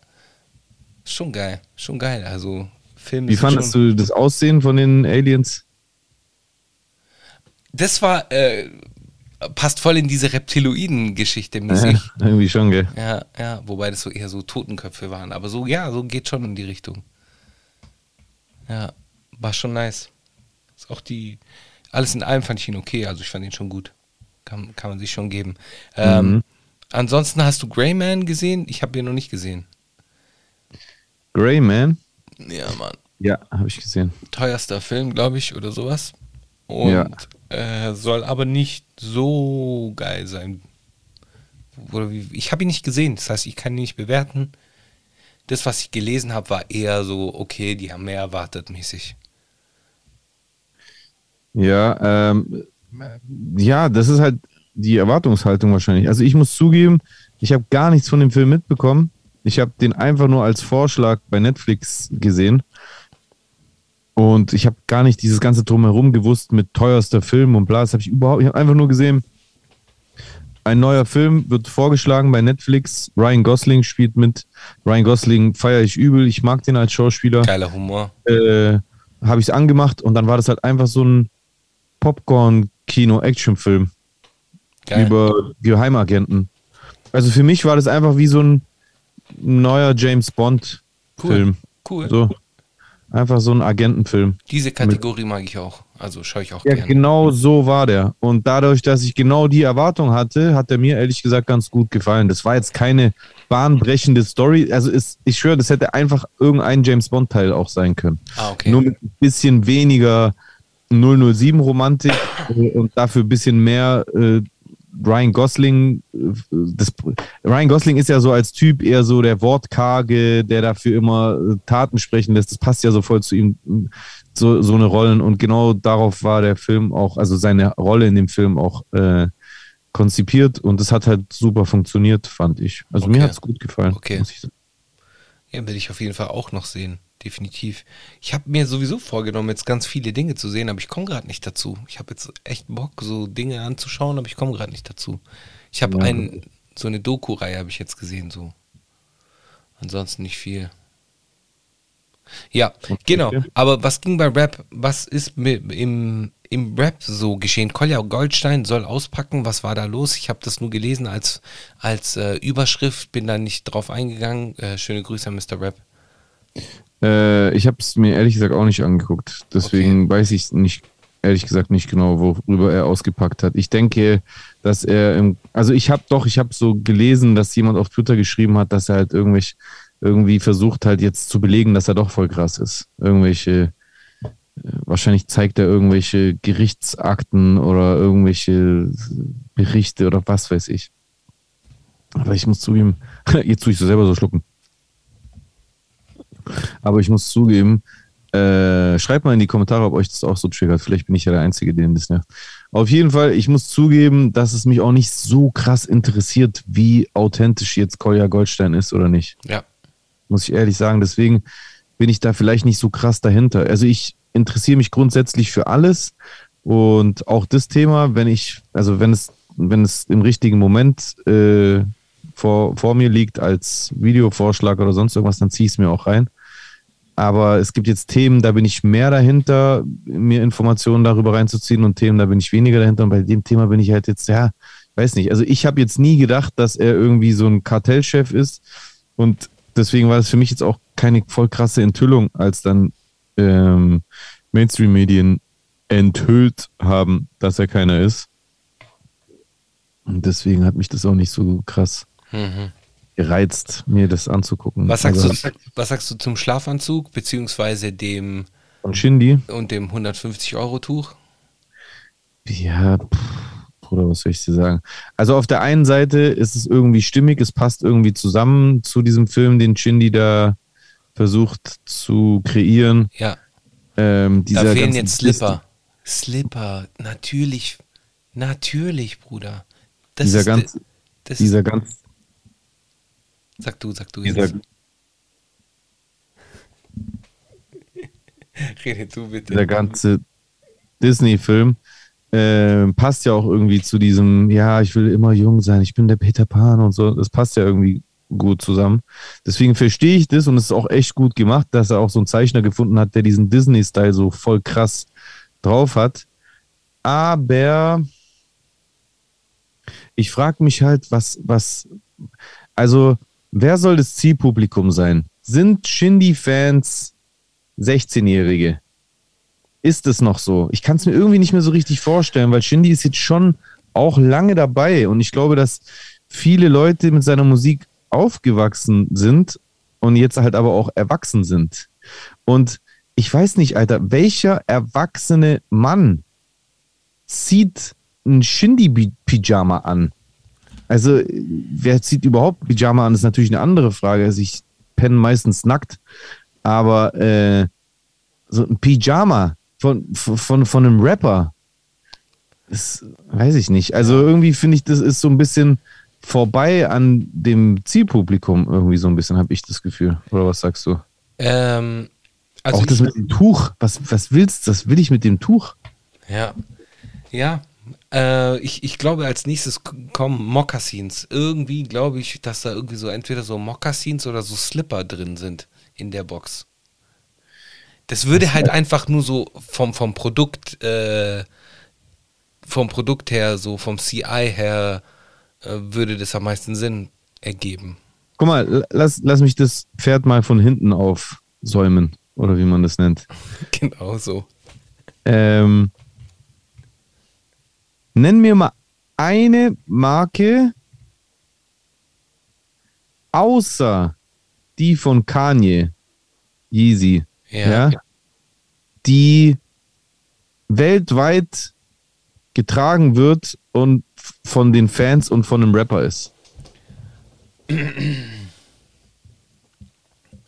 Schon geil, schon geil. Also Film Wie fandest du das Aussehen von den Aliens? Das war, äh, passt voll in diese Reptiloiden-Geschichte mäßig. Ja, irgendwie schon, gell? Ja, ja, wobei das so eher so Totenköpfe waren. Aber so, ja, so geht schon in die Richtung. Ja, war schon nice. Ist auch die, alles in allem fand ich ihn okay, also ich fand ihn schon gut. Kann, kann man sich schon geben. Ähm, Mhm. Ansonsten hast du Greyman gesehen? Ich habe ihn noch nicht gesehen. Grey Man? Ja, Mann. Ja, habe ich gesehen. teuerster Film, glaube ich, oder sowas. Und Ja. Äh, soll aber nicht so geil sein. Ich habe ihn nicht gesehen, das heißt, ich kann ihn nicht bewerten. Das, was ich gelesen habe, war eher so, okay, die haben mehr erwartet mäßig. Ja, ähm, ja, das ist halt die Erwartungshaltung wahrscheinlich. Also ich muss zugeben, ich habe gar nichts von dem Film mitbekommen. Ich habe den einfach nur als Vorschlag bei Netflix gesehen. Und ich habe gar nicht dieses ganze Drumherum gewusst mit teuerster Film und bla. Das habe ich überhaupt. Ich habe einfach nur gesehen, ein neuer Film wird vorgeschlagen bei Netflix. Ryan Gosling spielt mit. Ryan Gosling feiere ich übel. Ich mag den als Schauspieler Geiler Humor. äh, habe ich es angemacht und dann war das halt einfach so ein Popcorn-Kino-Action-Film über Geheimagenten. Also für mich war das einfach wie so ein neuer James Bond-Film. Cool. So. Einfach so ein Agentenfilm. Diese Kategorie mag ich auch. Also schaue ich auch Ja, gerne. genau so war der. Und dadurch, dass ich genau die Erwartung hatte, hat er mir ehrlich gesagt ganz gut gefallen. Das war jetzt keine bahnbrechende Story. Also es, ich schwöre, das hätte einfach irgendein James Bond-Teil auch sein können. Ah, okay. Nur mit ein bisschen weniger 007-Romantik äh, und dafür ein bisschen mehr äh, Ryan Gosling, äh, das, Ryan Gosling ist ja so als Typ eher so der Wortkarge, der dafür immer äh, Taten sprechen lässt. Das passt ja so voll zu ihm, so, so eine Rollen. Und genau darauf war der Film auch, also seine Rolle in dem Film auch äh, konzipiert. Und das hat halt super funktioniert, fand ich. Also Okay. mir hat es gut gefallen. Okay. muss ich sagen. Ja, will ich auf jeden Fall auch noch sehen. Definitiv. Ich habe mir sowieso vorgenommen, jetzt ganz viele Dinge zu sehen, aber ich komme gerade nicht dazu. Ich habe jetzt echt Bock, so Dinge anzuschauen, aber ich komme gerade nicht dazu. Ich habe Ja. ein, so eine Doku-Reihe habe ich jetzt gesehen, so. Ansonsten nicht viel. Ja, genau. Aber was ging bei Rap? Was ist mit, im, im Rap so geschehen? Kolja Goldstein soll auspacken. Was war da los? Ich habe das nur gelesen als, als äh, Überschrift, bin da nicht drauf eingegangen. Äh, schöne Grüße an Mr. Rap. Äh, ich habe es mir ehrlich gesagt auch nicht angeguckt. Deswegen weiß ich nicht, ehrlich gesagt nicht genau, worüber er ausgepackt hat. Ich denke, dass er im, also ich habe doch, ich habe so gelesen, dass jemand auf Twitter geschrieben hat, dass er halt irgendwelche, irgendwie versucht halt jetzt zu belegen, dass er doch voll krass ist. Irgendwelche, äh, wahrscheinlich zeigt er irgendwelche Gerichtsakten oder irgendwelche Berichte oder was weiß ich. Aber ich muss zugeben, jetzt tue ich so selber so schlucken. Aber ich muss zugeben, äh, schreibt mal in die Kommentare, ob euch das auch so triggert. Vielleicht bin ich ja der Einzige, den das nervt. Auf jeden Fall, ich muss zugeben, dass es mich auch nicht so krass interessiert, wie authentisch jetzt Kolja Goldstein ist oder nicht. Ja. Muss ich ehrlich sagen. Deswegen bin ich da vielleicht nicht so krass dahinter. Also ich interessiere mich grundsätzlich für alles und auch das Thema, wenn ich, also wenn es, wenn es im richtigen Moment äh, vor, vor mir liegt als Videovorschlag oder sonst irgendwas, dann ziehe ich es mir auch rein. Aber es gibt jetzt Themen, da bin ich mehr dahinter, mir Informationen darüber reinzuziehen und Themen, da bin ich weniger dahinter. Und bei dem Thema bin ich halt jetzt, ja, weiß nicht. Also ich habe jetzt nie gedacht, dass er irgendwie so ein Kartellchef ist. Und deswegen war es für mich jetzt auch keine voll krasse Enthüllung, als dann ähm, Mainstream-Medien enthüllt haben, dass er keiner ist. Und deswegen hat mich das auch nicht so krass Mhm. Gereizt, mir das anzugucken. Was sagst, Also, du, was sagst du zum Schlafanzug, beziehungsweise dem Und Shindy? und dem 150-Euro-Tuch? Ja, pff, Bruder, was soll ich dir sagen? Also auf der einen Seite ist es irgendwie stimmig, es passt irgendwie zusammen zu diesem Film, den Shindy da versucht zu kreieren. Ja, Ähm, da fehlen jetzt Slipper. Slipper, natürlich, natürlich, Bruder. Das Dieser ist, ganz, de- das dieser ganz, sag du, sag du dieser, jetzt. Rede du bitte. dieser ganze Disney-Film äh, passt ja auch irgendwie zu diesem, ja, ich will immer jung sein, ich bin der Peter Pan und so. Das passt ja irgendwie gut zusammen. Deswegen verstehe ich das und es ist auch echt gut gemacht, dass er auch so einen Zeichner gefunden hat, der diesen Disney-Style so voll krass drauf hat. Aber ich frage mich halt, was, was, also, wer soll das Zielpublikum sein? Sind Shindy-Fans 16-Jährige? Ist es noch so? Ich kann es mir irgendwie nicht mehr so richtig vorstellen, weil Shindy ist jetzt schon auch lange dabei und ich glaube, dass viele Leute mit seiner Musik aufgewachsen sind und jetzt halt aber auch erwachsen sind. Und ich weiß nicht, Alter, welcher erwachsene Mann zieht ein Shindy-Pyjama an? Also, wer zieht überhaupt Pyjama an, ist natürlich eine andere Frage. Also, ich penne meistens nackt, aber äh, so ein Pyjama von, von, von einem Rapper, das weiß ich nicht. Also, irgendwie finde ich, das ist so ein bisschen vorbei an dem Zielpublikum, irgendwie so ein bisschen, habe ich das Gefühl. Oder was sagst du? Ähm, also auch das mit dem Tuch. Was, was willst du? Was will ich mit dem Tuch? ja, ja. Äh, ich, ich glaube, als nächstes kommen Mokassins. Irgendwie glaube ich, dass da irgendwie so entweder so Mokassins oder so Slipper drin sind in der Box. Das würde halt einfach nur so vom, vom Produkt, äh, vom Produkt her, so vom CI her, äh, würde das am meisten Sinn ergeben. Guck mal, lass, lass mich das Pferd mal von hinten aufsäumen. Oder wie man das nennt. Genau so. Ähm, nenn mir mal eine Marke außer die von Kanye, Yeezy, Ja. ja, die weltweit getragen wird und von den Fans und von einem Rapper ist.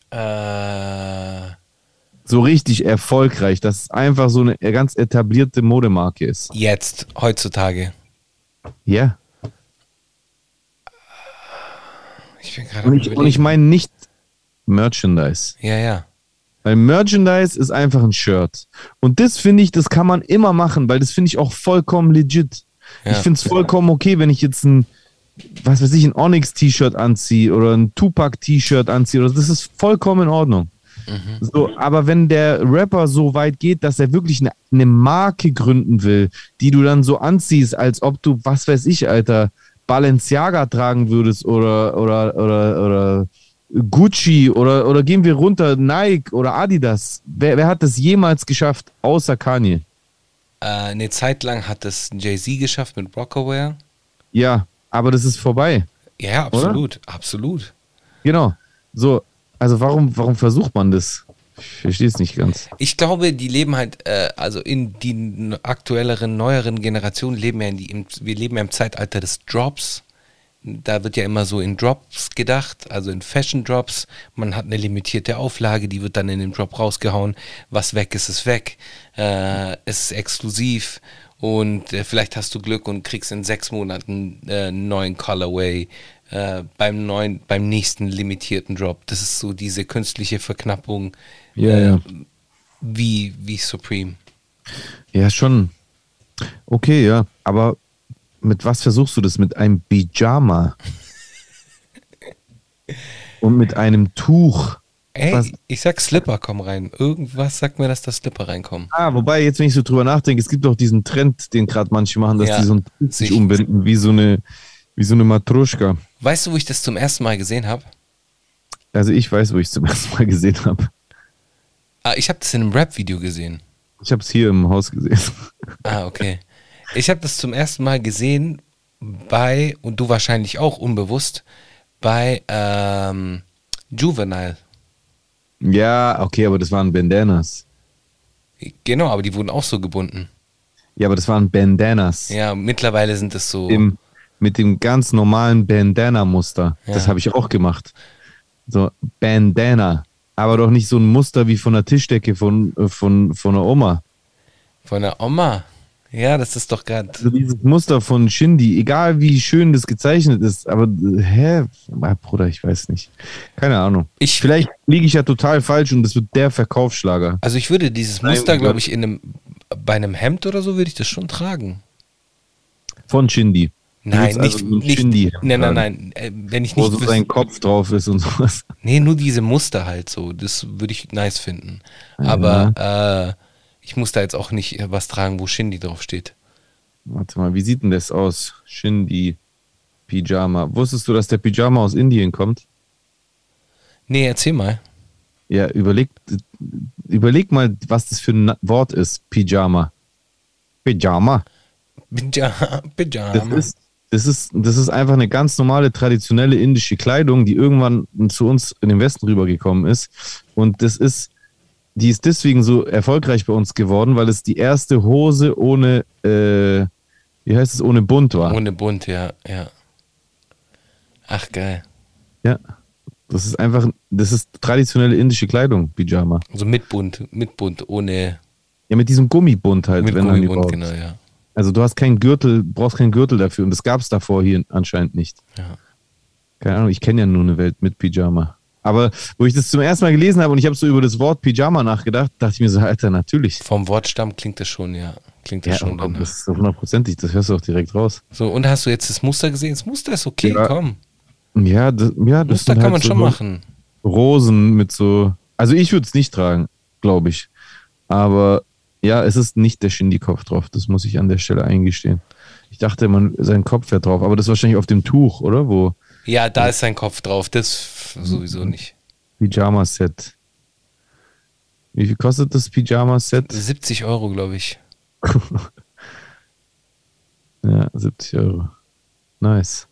Äh, So richtig erfolgreich, dass es einfach so eine ganz etablierte Modemarke ist. jetzt, heutzutage. Ja. Ich bin gerade Und ich, und ich meine nicht Merchandise. Ja, ja. Weil Merchandise ist einfach ein Shirt. Und das finde ich, das kann man immer machen, weil das finde ich auch vollkommen legit. Ja. Ich finde es vollkommen okay, wenn ich jetzt ein, was weiß ich, ein Onyx-T-Shirt anziehe oder ein Tupac-T-Shirt anziehe. Oder das ist vollkommen in Ordnung. So, aber wenn der Rapper so weit geht, dass er wirklich eine, eine Marke gründen will, die du dann so anziehst, als ob du, was weiß ich, Alter, Balenciaga tragen würdest oder, oder, oder, oder Gucci oder, oder gehen wir runter, Nike oder Adidas. Wer, wer hat das jemals geschafft, außer Kanye? Äh, eine Zeit lang hat das Jay-Z geschafft mit Rockaware. Ja, aber das ist vorbei. Ja, ja, absolut, absolut. Genau. So, also warum, warum versucht man das? Ich verstehe es nicht ganz. Ich glaube, die leben halt, äh, also in die n- aktuelleren, neueren Generationen leben ja in die, im, wir leben ja im Zeitalter des Drops. Da wird ja immer so in Drops gedacht, also in Fashion Drops. Man hat eine limitierte Auflage, die wird dann in den Drop rausgehauen. Was weg ist, ist weg. Äh, es ist exklusiv und äh, vielleicht hast du Glück und kriegst in sechs Monaten äh, einen neuen Colorway äh, beim neuen, beim nächsten limitierten Drop. Das ist so diese künstliche Verknappung Ja, äh, ja. wie, wie Supreme. Ja, schon. Okay, ja. Aber mit was versuchst du das? Mit einem Pyjama. Und mit einem Tuch. Ey, Was? ich sag Slipper, komm rein. Irgendwas sagt mir, dass da Slipper reinkommen. Ah, wobei, jetzt, wenn ich so drüber nachdenke, es gibt doch diesen Trend, den gerade manche machen, dass Ja, die so ein Tuch sich sich- umbinden, wie so eine, wie so eine Matruschka. Weißt du, wo ich das zum ersten Mal gesehen habe? Also ich weiß, wo ich es zum ersten Mal gesehen habe. Ah, ich habe das in einem Rap-Video gesehen. Ich habe es hier im Haus gesehen. Ah, okay. Ich habe das zum ersten Mal gesehen bei, und du wahrscheinlich auch unbewusst, bei ähm, Juvenile. Ja, okay, aber das waren Bandanas. Genau, aber die wurden auch so gebunden. Ja, aber das waren Bandanas. Ja, mittlerweile sind es so. Im, mit dem ganz normalen Bandana-Muster. Das Ja. habe ich auch gemacht. So, Bandana. Aber doch nicht so ein Muster wie von der Tischdecke von, äh, von, von der Oma. Von der Oma. Ja, das ist doch gerade. Also dieses Muster von Shindy, egal wie schön das gezeichnet ist, aber hä? Ah, Bruder, ich weiß nicht. Keine Ahnung. Ich- Vielleicht liege ich ja total falsch und das wird der Verkaufsschlager. Also ich würde dieses Muster, glaube ich, in einem, bei einem Hemd oder so würde ich das schon tragen. Von Shindy. Nein, willst nicht, also so nicht Shindy nein, nein, nein. Äh, wenn ich Wo nicht so wüs- sein Kopf drauf ist und sowas. Nee, nur diese Muster halt so. Das würde ich nice finden. Aber äh, ich muss da jetzt auch nicht äh, was tragen, wo Shindy drauf steht. Warte mal, wie sieht denn das aus? Shindy Pyjama. Wusstest du, dass der Pyjama aus Indien kommt? Nee, erzähl mal. Ja, überleg, überleg mal, was das für ein Wort ist. Pyjama. Pyjama. Pyjama. Das Pyjama. ist, das, ist, das ist einfach eine ganz normale, traditionelle indische Kleidung, die irgendwann zu uns in den Westen rübergekommen ist. Und das ist, die ist deswegen so erfolgreich bei uns geworden, weil es die erste Hose ohne, äh, wie heißt es, ohne Bund war. Ohne Bund, ja, ja. Ach, geil. Ja. Das ist einfach, das ist traditionelle indische Kleidung, Pyjama. Also mit Bund, mit Bund, ohne Ja, mit diesem Gummibund halt, mit wenn Gummibund, genau, ja. Also du hast keinen Gürtel, brauchst keinen Gürtel dafür und das gab es davor hier anscheinend nicht. ja. Keine Ahnung, ich kenne ja nur eine Welt mit Pyjama. Aber wo ich das zum ersten Mal gelesen habe und ich habe so über das Wort Pyjama nachgedacht, dachte ich mir so, Alter, natürlich. Vom Wortstamm klingt das schon, ja. Klingt das Ja, schon aber danach. das ist hundertprozentig, das hörst du auch direkt raus. So, und hast du jetzt das Muster gesehen? Das Muster ist okay, Ja. komm. Ja, das, ja, das Muster kann halt man so schon machen. Rosen mit so. Also ich würde es nicht tragen, glaube ich. Aber ja, es ist nicht der Shindy-Kopf drauf, das muss ich an der Stelle eingestehen. Ich dachte, man, sein Kopf wäre drauf, aber das ist wahrscheinlich auf dem Tuch, oder? Wo Ja, da ist sein Kopf drauf. Das sowieso nicht. Pyjama-Set. Wie viel kostet das Pyjama-Set? 70 Euro, glaube ich. Ja, 70 Euro. Nice.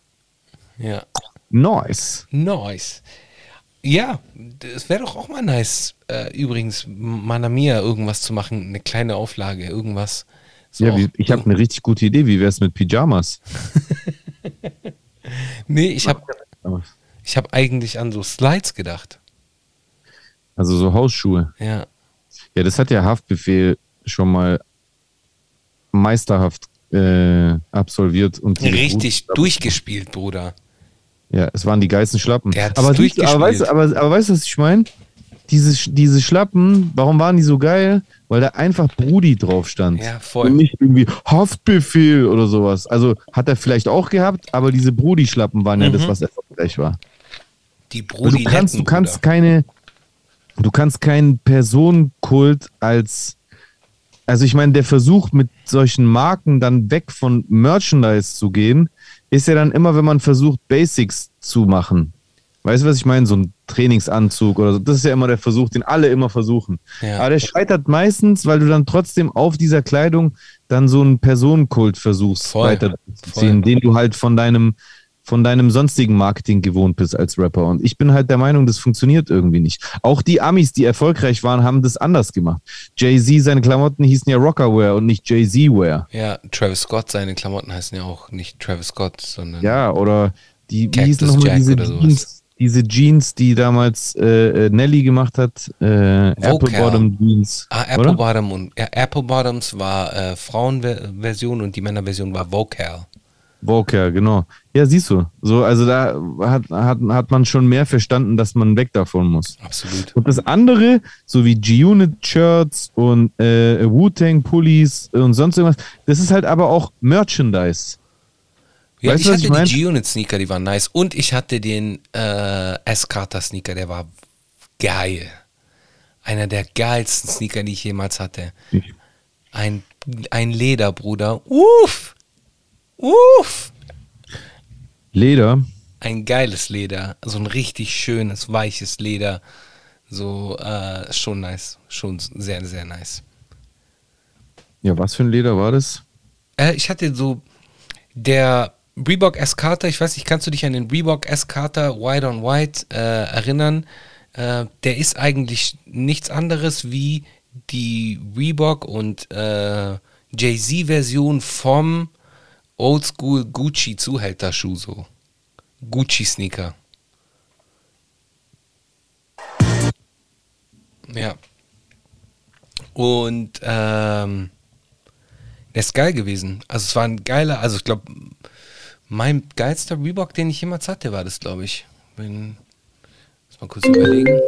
Ja. Nice. Nice. Ja, es wäre doch auch mal nice, äh, übrigens, Manamia irgendwas zu machen, eine kleine Auflage, irgendwas. So ja, wie, ich habe eine richtig gute Idee. Wie wär's mit Pyjamas? Nee, ich habe ich hab eigentlich an so Slides gedacht. Also so Hausschuhe. Ja. Ja, das hat ja Haftbefehl schon mal meisterhaft äh, absolviert. Und Richtig Brut- durchgespielt, Bruder. Ja, es waren die geilsten Schlappen. Der aber, du, aber, weißt, aber, aber weißt du, was ich meine? Diese, diese Schlappen, warum waren die so geil? Weil da einfach Brudi drauf stand. Ja, voll. Und nicht irgendwie Haftbefehl oder sowas. Also hat er vielleicht auch gehabt, aber diese Brudi-Schlappen waren ja Mhm. das, was erfolgreich war. Die Brudi du kannst, du kannst keine, du kannst keinen Personenkult als, also ich meine, der Versuch mit solchen Marken dann weg von Merchandise zu gehen, ist ja dann immer, wenn man versucht, Basics zu machen. Weißt du, was ich meine? So ein Trainingsanzug oder so. Das ist ja immer der Versuch, den alle immer versuchen. Ja. Aber der scheitert meistens, weil du dann trotzdem auf dieser Kleidung dann so einen Personenkult versuchst weiterzuziehen, den du halt von deinem, von deinem sonstigen Marketing gewohnt bist als Rapper. Und ich bin halt der Meinung, das funktioniert irgendwie nicht. Auch die Amis, die erfolgreich waren, haben das anders gemacht. Jay-Z, seine Klamotten hießen ja Rockerwear und nicht Jay-Z-Wear. Ja, Travis Scott, seine Klamotten heißen ja auch nicht Travis Scott, sondern Ja, oder die, wie hießen nochmal diese. Jeans, diese Jeans, die damals äh, äh, Nelly gemacht hat, äh, Apple Bottom Jeans. Ah, Apple oder? Bottom und ja, Apple Bottoms war äh, Frauenversion und die Männerversion war Vocal. Walker, genau. Ja, siehst du. So, also da hat, hat, hat man schon mehr verstanden, dass man weg davon muss. Absolut. Und das andere, so wie G-Unit-Shirts und äh, Wu-Tang-Pullis und sonst irgendwas, das ist halt aber auch Merchandise. Ja, Weißt ich du, was hatte ich mein? die G-Unit-Sneaker, die waren nice. Und ich hatte den äh, S-Carter-Sneaker, der war geil. Einer der geilsten Sneaker, die ich jemals hatte. Ein, ein Leder, Bruder. Uff! Uff! Leder. Ein geiles Leder. So ein richtig schönes, weiches Leder. So, äh, schon nice. Schon sehr, sehr nice. Ja, was für ein Leder war das? Äh, ich hatte so der Reebok S Carter, ich weiß nicht, kannst du dich an den Reebok S Carter White on White äh, erinnern? Äh, der ist eigentlich nichts anderes wie die Reebok und äh, Jay-Z-Version vom Oldschool Gucci Zuhälterschuh so. Gucci Sneaker. Ja. Und ähm, der ist geil gewesen. Also es war ein geiler, also ich glaube, mein geilster Reebok, den ich jemals hatte, war das, glaube ich. Wenn, muss mal kurz überlegen.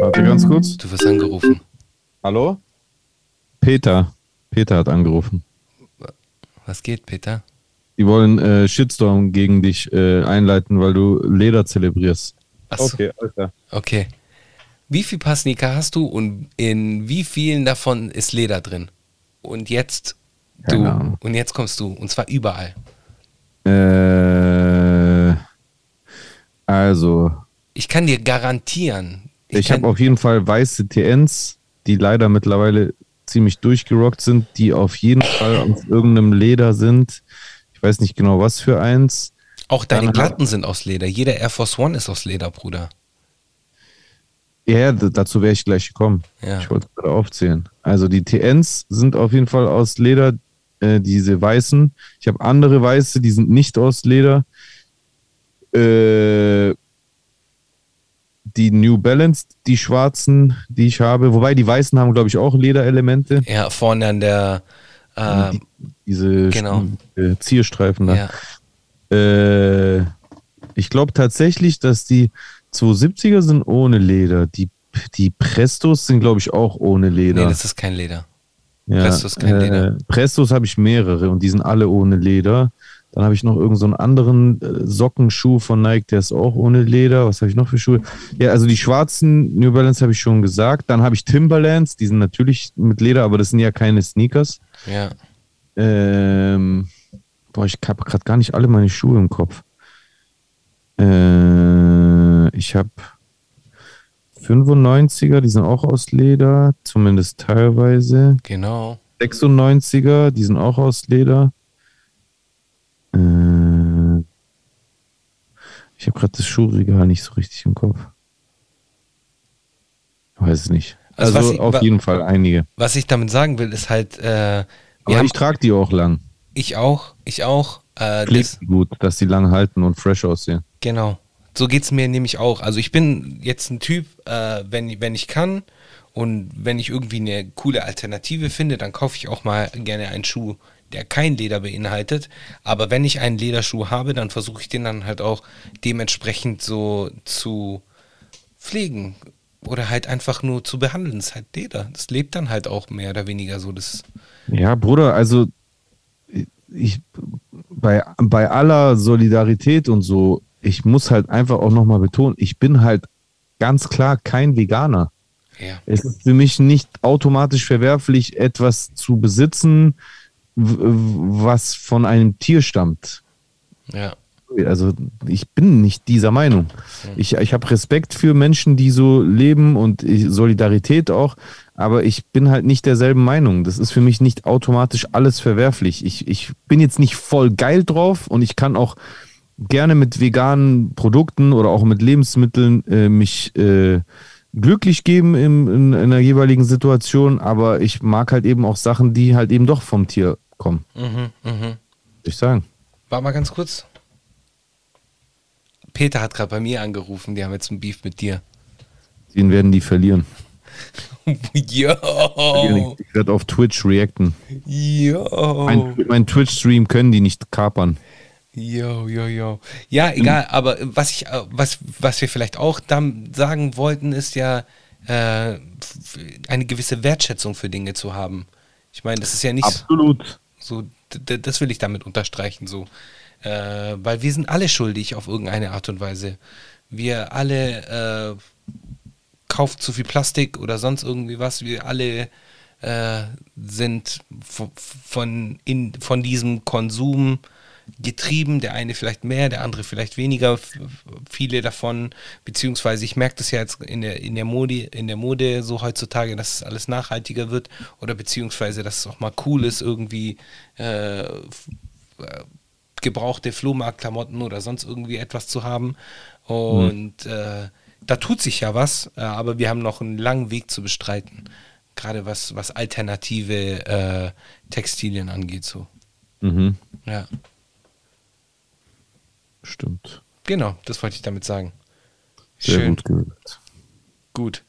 Warte ganz kurz. Du wirst angerufen. Hallo? Peter. Peter hat angerufen. Was geht, Peter? Die wollen äh, Shitstorm gegen dich äh, einleiten, weil du Leder zelebrierst. Achso. Alter. Okay. Wie viel Paar Sneaker hast du und in wie vielen davon ist Leder drin? Und jetzt du. Ahnung. Und jetzt kommst du. Und zwar überall. Äh, also, Ich kann dir garantieren. ich, kann- habe auf jeden Fall weiße TNs, die leider mittlerweile ziemlich durchgerockt sind, die auf jeden Fall aus irgendeinem Leder sind. Ich weiß nicht genau, was für eins. auch deine dann- Glatten sind aus Leder. Jeder Air Force One ist aus Leder, Bruder. Ja, dazu wäre ich gleich gekommen. Ja. Ich wollte gerade aufzählen. Also die TNs sind auf jeden Fall aus Leder, äh, diese weißen. Ich habe andere weiße, die sind nicht aus Leder. Äh, die New Balance, die schwarzen, die ich habe. Wobei die weißen haben, glaube ich, auch Lederelemente. Ja, vorne an der. Äh, Die- Diese genau. äh, Zierstreifen da. ja. Äh, ich glaube tatsächlich, dass die 270er sind ohne Leder. Die, die Prestos sind, glaube ich, auch ohne Leder. Nee, das ist kein Leder. ja, Prestos kein Leder. Prestos habe ich mehrere und die sind alle ohne Leder. Dann habe ich noch irgendeinen so einen anderen äh, Sockenschuh von Nike, der ist auch ohne Leder. Was habe ich noch für Schuhe? Ja, also die schwarzen New Balance habe ich schon gesagt. Dann habe ich Timberlands, die sind natürlich mit Leder, aber das sind ja keine Sneakers. Ja. Ähm, boah, ich habe gerade gar nicht alle meine Schuhe im Kopf. Äh, ich habe 95er, die sind auch aus Leder, zumindest teilweise. Genau. 96er, die sind auch aus Leder. Äh, ich habe gerade das Schuhregal nicht so richtig im Kopf. Ich weiß es nicht. Also Also, ich- auf jeden Fall einige. Was ich damit sagen will, ist halt, äh, Aber haben, ich trage die auch lang. ich auch, ich auch. Äh, das, gut, dass die lang halten und fresh aussehen. Genau. So geht es mir nämlich auch. Also ich bin jetzt ein Typ, äh, wenn, wenn ich kann und wenn ich irgendwie eine coole Alternative finde, dann kaufe ich auch mal gerne einen Schuh, der kein Leder beinhaltet. Aber wenn ich einen Lederschuh habe, dann versuche ich den dann halt auch dementsprechend so zu pflegen oder halt einfach nur zu behandeln. Das ist halt Leder. Das lebt dann halt auch mehr oder weniger so. Das Ja, Bruder, also ich bei, bei aller Solidarität und so, ich muss halt einfach auch nochmal betonen, ich bin halt ganz klar kein Veganer. ja. Es ist für mich nicht automatisch verwerflich, etwas zu besitzen, was von einem Tier stammt. Ja. Also ich bin nicht dieser Meinung. Ich, ich habe Respekt für Menschen, die so leben und ich, Solidarität auch, aber ich bin halt nicht derselben Meinung. Das ist für mich nicht automatisch alles verwerflich. Ich, ich bin jetzt nicht voll geil drauf und ich kann auch gerne mit veganen Produkten oder auch mit Lebensmitteln äh, mich äh, glücklich geben im, in, in einer jeweiligen Situation, aber ich mag halt eben auch Sachen, die halt eben doch vom Tier kommen. Mhm, mhm. Würde ich sagen. War mal ganz kurz. Peter hat gerade bei mir angerufen, die haben jetzt ein Beef mit dir. Den werden die verlieren. Yo! Ich werde auf Twitch reacten. Yo! Mein, mein Twitch-Stream können die nicht kapern. Yo, yo, yo. Ja, egal, aber was ich, äh, was, was wir vielleicht auch dann sagen wollten, ist ja äh, eine gewisse Wertschätzung für Dinge zu haben. Ich meine, das ist ja nicht Absolut. So, das will ich damit unterstreichen, so. Äh, weil wir sind alle schuldig auf irgendeine Art und Weise. Wir alle äh, kauft zu viel Plastik oder sonst irgendwie was. Wir alle äh, sind von, in, von diesem Konsum getrieben, der eine vielleicht mehr, der andere vielleicht weniger, viele davon, beziehungsweise ich merke das ja jetzt in der, in der Mode, in der Mode so heutzutage, dass es alles nachhaltiger wird oder beziehungsweise, dass es auch mal cool ist, irgendwie äh, äh, gebrauchte Flohmarktklamotten oder sonst irgendwie etwas zu haben. Und äh, da tut sich ja was, äh, aber wir haben noch einen langen Weg zu bestreiten. Gerade was, was alternative äh, Textilien angeht, so. Mhm. Ja, Stimmt. genau, das wollte ich damit sagen. Sehr Schön, gut gewählt. gut.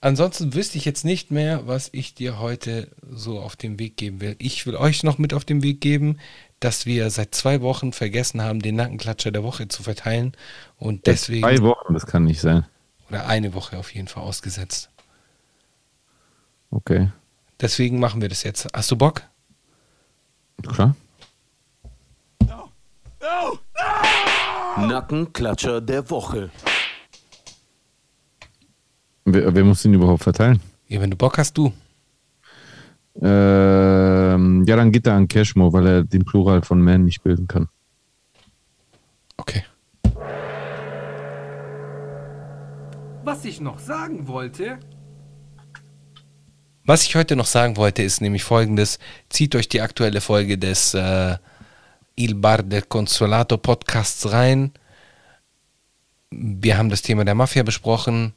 Ansonsten wüsste ich jetzt nicht mehr, was ich dir heute so auf den Weg geben will. Ich will euch noch mit auf den Weg geben, dass wir seit zwei Wochen vergessen haben, den Nackenklatscher der Woche zu verteilen und deswegen Drei Wochen, das kann nicht sein. oder eine Woche auf jeden Fall ausgesetzt. Okay. Deswegen machen wir das jetzt. Hast du Bock? Klar. Nackenklatscher der Woche. Wer, wer muss den überhaupt verteilen? Ja, wenn du Bock hast, du. Ähm, ja, dann geht er an Cashmo, weil er den Plural von Man nicht bilden kann. Okay. Was ich noch sagen wollte, Was ich heute noch sagen wollte, ist nämlich folgendes. Zieht euch die aktuelle Folge des äh, Il Bar del Consolato Podcasts rein. Wir haben das Thema der Mafia besprochen.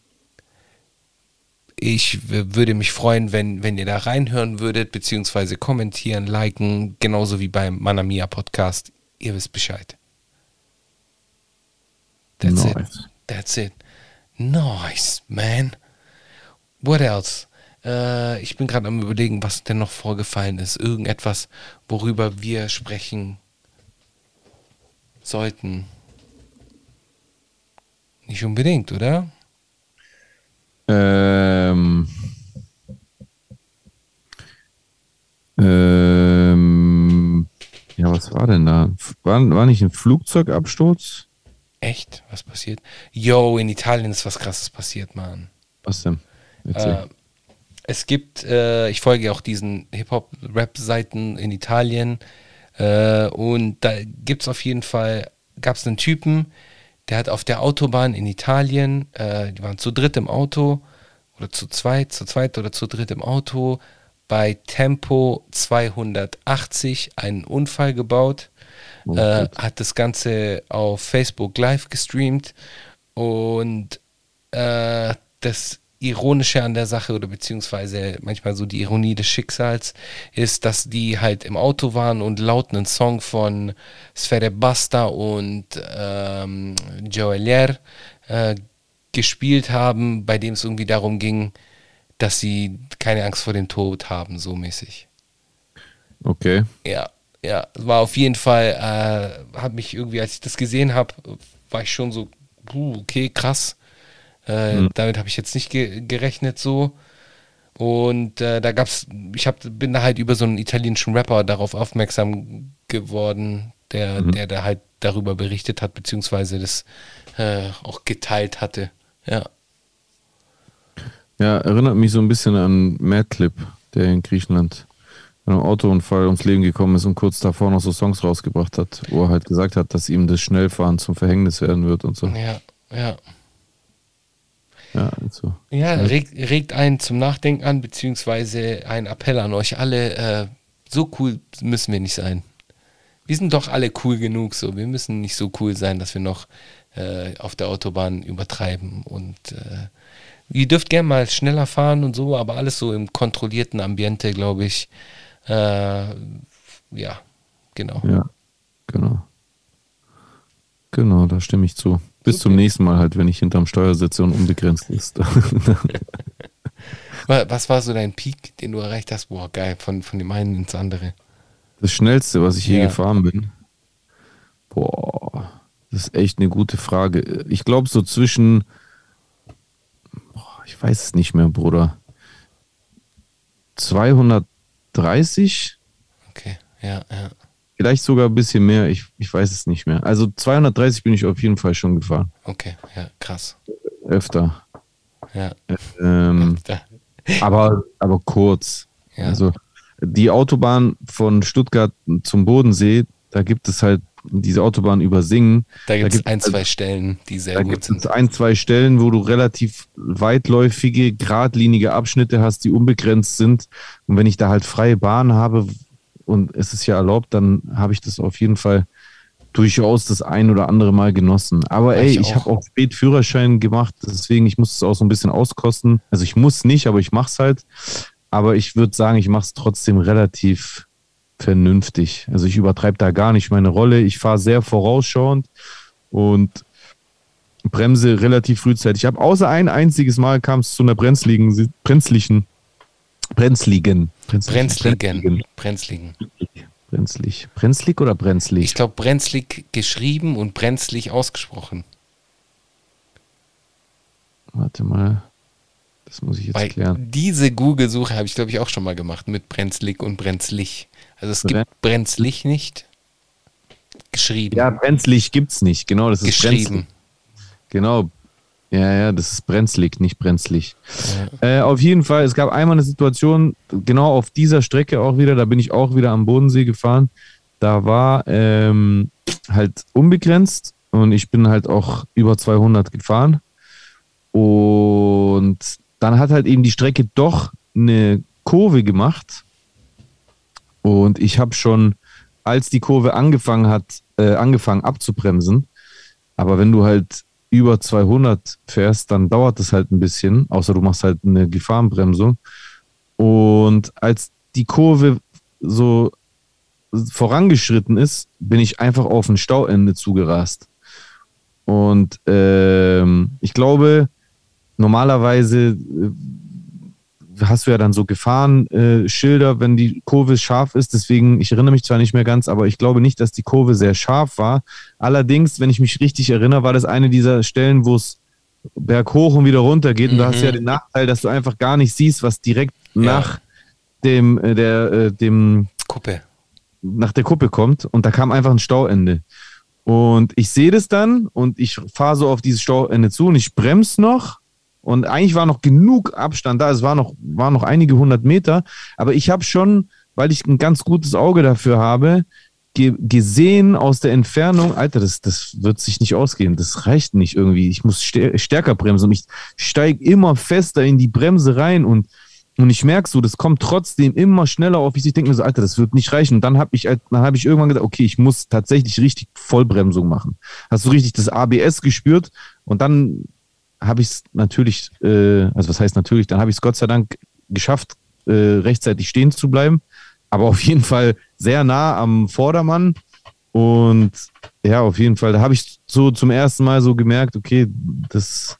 Ich würde mich freuen, wenn, wenn ihr da reinhören würdet, beziehungsweise kommentieren, liken, genauso wie beim Manamia Podcast. Ihr wisst Bescheid. That's it. Nice. That's it. Nice, man. What else? Äh, ich bin gerade am überlegen, was denn noch vorgefallen ist. Irgendetwas, worüber wir sprechen sollten. Nicht unbedingt, oder? Ähm, ähm, ja, was war denn da? War, war nicht ein Flugzeugabsturz? Echt? Was passiert? Yo, in Italien ist was krasses passiert, Mann. Was denn? Äh, es gibt, äh, ich folge auch diesen Hip-Hop-Rap-Seiten in Italien äh, und da gibt es auf jeden Fall, gab es einen Typen, der hat auf der Autobahn in Italien, äh, die waren zu dritt im Auto oder zu zweit, zu zweit oder zu dritt im Auto, bei Tempo 280 einen Unfall gebaut, Oh äh, hat das Ganze auf Facebook live gestreamt und äh, das Ironische an der Sache oder beziehungsweise manchmal so die Ironie des Schicksals ist, dass die halt im Auto waren und laut einen Song von Sfere Basta und ähm, Joelier äh, gespielt haben, bei dem es irgendwie darum ging, dass sie keine Angst vor dem Tod haben, so mäßig. Okay. Ja, ja, war auf jeden Fall, äh, hat mich irgendwie, als ich das gesehen habe, war ich schon so, okay, krass. Äh, Mhm. Damit habe ich jetzt nicht ge gerechnet so. Und äh, da gab's, ich hab, bin da halt über so einen italienischen Rapper darauf aufmerksam geworden, der, Mhm. der da halt darüber berichtet hat, beziehungsweise das äh, auch geteilt hatte. Ja. Ja, erinnert mich so ein bisschen an Madclip, der in Griechenland bei einem Autounfall ums Leben gekommen ist und kurz davor noch so Songs rausgebracht hat, wo er halt gesagt hat, dass ihm das Schnellfahren zum Verhängnis werden wird und so. Ja, ja. Ja, also. Ja, regt, regt einen zum Nachdenken an, beziehungsweise ein Appell an euch alle. Äh, so cool müssen wir nicht sein. Wir sind doch alle cool genug so. Wir müssen nicht so cool sein, dass wir noch äh, auf der Autobahn übertreiben. Und äh, ihr dürft gerne mal schneller fahren und so, aber alles so im kontrollierten Ambiente, glaube ich. Äh, ja, genau. Ja, genau. Genau, da stimme ich zu. Bis zum nächsten Mal halt, wenn ich hinterm Steuer sitze und unbegrenzt ist. Wa- Was war so dein Peak, den du erreicht hast? Boah, geil, von, von dem einen ins andere. Das schnellste, was ich je Ja. gefahren bin. Boah, das ist echt eine gute Frage. Ich glaube so zwischen, boah, ich weiß es nicht mehr, Bruder. 230, Okay, ja, ja. Vielleicht sogar ein bisschen mehr, ich, ich weiß es nicht mehr. Also 230 bin ich auf jeden Fall schon gefahren. Okay, ja, krass. Öfter. Ja, Ähm, da, aber, aber kurz. Ja. Also die Autobahn von Stuttgart zum Bodensee, da gibt es halt diese Autobahn über Singen. da gibt es gibt ein, zwei Stellen, die sehr Da gut gibt sind. es ein, zwei Stellen, wo du relativ weitläufige, geradlinige Abschnitte hast, die unbegrenzt sind. Und wenn ich da halt freie Bahn habe und es ist ja erlaubt, dann habe ich das auf jeden Fall durchaus das ein oder andere Mal genossen. Aber ey, ich ich, habe auch spät Führerschein gemacht, deswegen ich muss es auch so ein bisschen auskosten. Also ich muss nicht, aber ich mache es halt. Aber ich würde sagen, ich mache es trotzdem relativ vernünftig. Also ich übertreibe da gar nicht meine Rolle. Ich fahre sehr vorausschauend und bremse relativ frühzeitig. Ich habe außer ein einziges Mal kam es zu einer brenzligen, brenzlichen, brenzligen, Brenzligen. Brenzligen. brenzlig, brenzlig oder brenzlig? Ich glaube, brenzlig geschrieben und brenzlig ausgesprochen. Warte mal, das muss ich jetzt Weil klären. diese Google-Suche habe ich, glaube ich, auch schon mal gemacht mit brenzlig und brenzlig. Also es gibt Bren- brenzlig nicht. Geschrieben. Ja, brenzlig gibt's nicht. Genau, das ist geschrieben. brenzlig. Genau. Ja, ja, das ist brenzlig, nicht brenzlig. Äh, auf jeden Fall, es gab einmal eine Situation, genau auf dieser Strecke auch wieder, da bin ich auch wieder am Bodensee gefahren. Da war ähm, halt unbegrenzt und ich bin halt auch über 200 gefahren. Und dann hat halt eben die Strecke doch eine Kurve gemacht. Und ich habe schon, als die Kurve angefangen hat, äh, angefangen abzubremsen. Aber wenn du halt über 200 fährst, dann dauert das halt ein bisschen, außer du machst halt eine Gefahrenbremsung. Und als die Kurve so vorangeschritten ist, bin ich einfach auf ein Stauende zugerast. Und ähm, ich glaube, normalerweise äh, hast du ja dann so Gefahrenschilder, Schilder, wenn die Kurve scharf ist. Deswegen, ich erinnere mich zwar nicht mehr ganz, aber ich glaube nicht, dass die Kurve sehr scharf war. Allerdings, wenn ich mich richtig erinnere, war das eine dieser Stellen, wo es berghoch und wieder runter geht. Und da hast du ja den Nachteil, dass du einfach gar nicht siehst, was direkt nach dem, äh, der, äh, dem Kuppe. nach der Kuppe kommt und da kam einfach ein Stauende. Und ich sehe das dann und ich fahre so auf dieses Stauende zu und ich bremse noch. Und eigentlich war noch genug Abstand da, es war noch, war noch einige hundert Meter, aber ich habe schon, weil ich ein ganz gutes Auge dafür habe, ge gesehen aus der Entfernung, Alter, das, das wird sich nicht ausgehen, das reicht nicht irgendwie, ich muss stär stärker bremsen und ich steige immer fester in die Bremse rein und und ich merke so, das kommt trotzdem immer schneller auf. Ich denke mir so, Alter, das wird nicht reichen. Und dann habe ich, halt- dann habe ich irgendwann gedacht, okay, ich muss tatsächlich richtig Vollbremsung machen. Hast du richtig das ABS gespürt? Und dann habe ich es natürlich, äh, also was heißt natürlich, dann habe ich es Gott sei Dank geschafft, äh, rechtzeitig stehen zu bleiben. Aber auf jeden Fall sehr nah am Vordermann. Und ja, auf jeden Fall, da habe ich so zum ersten Mal so gemerkt, okay, das,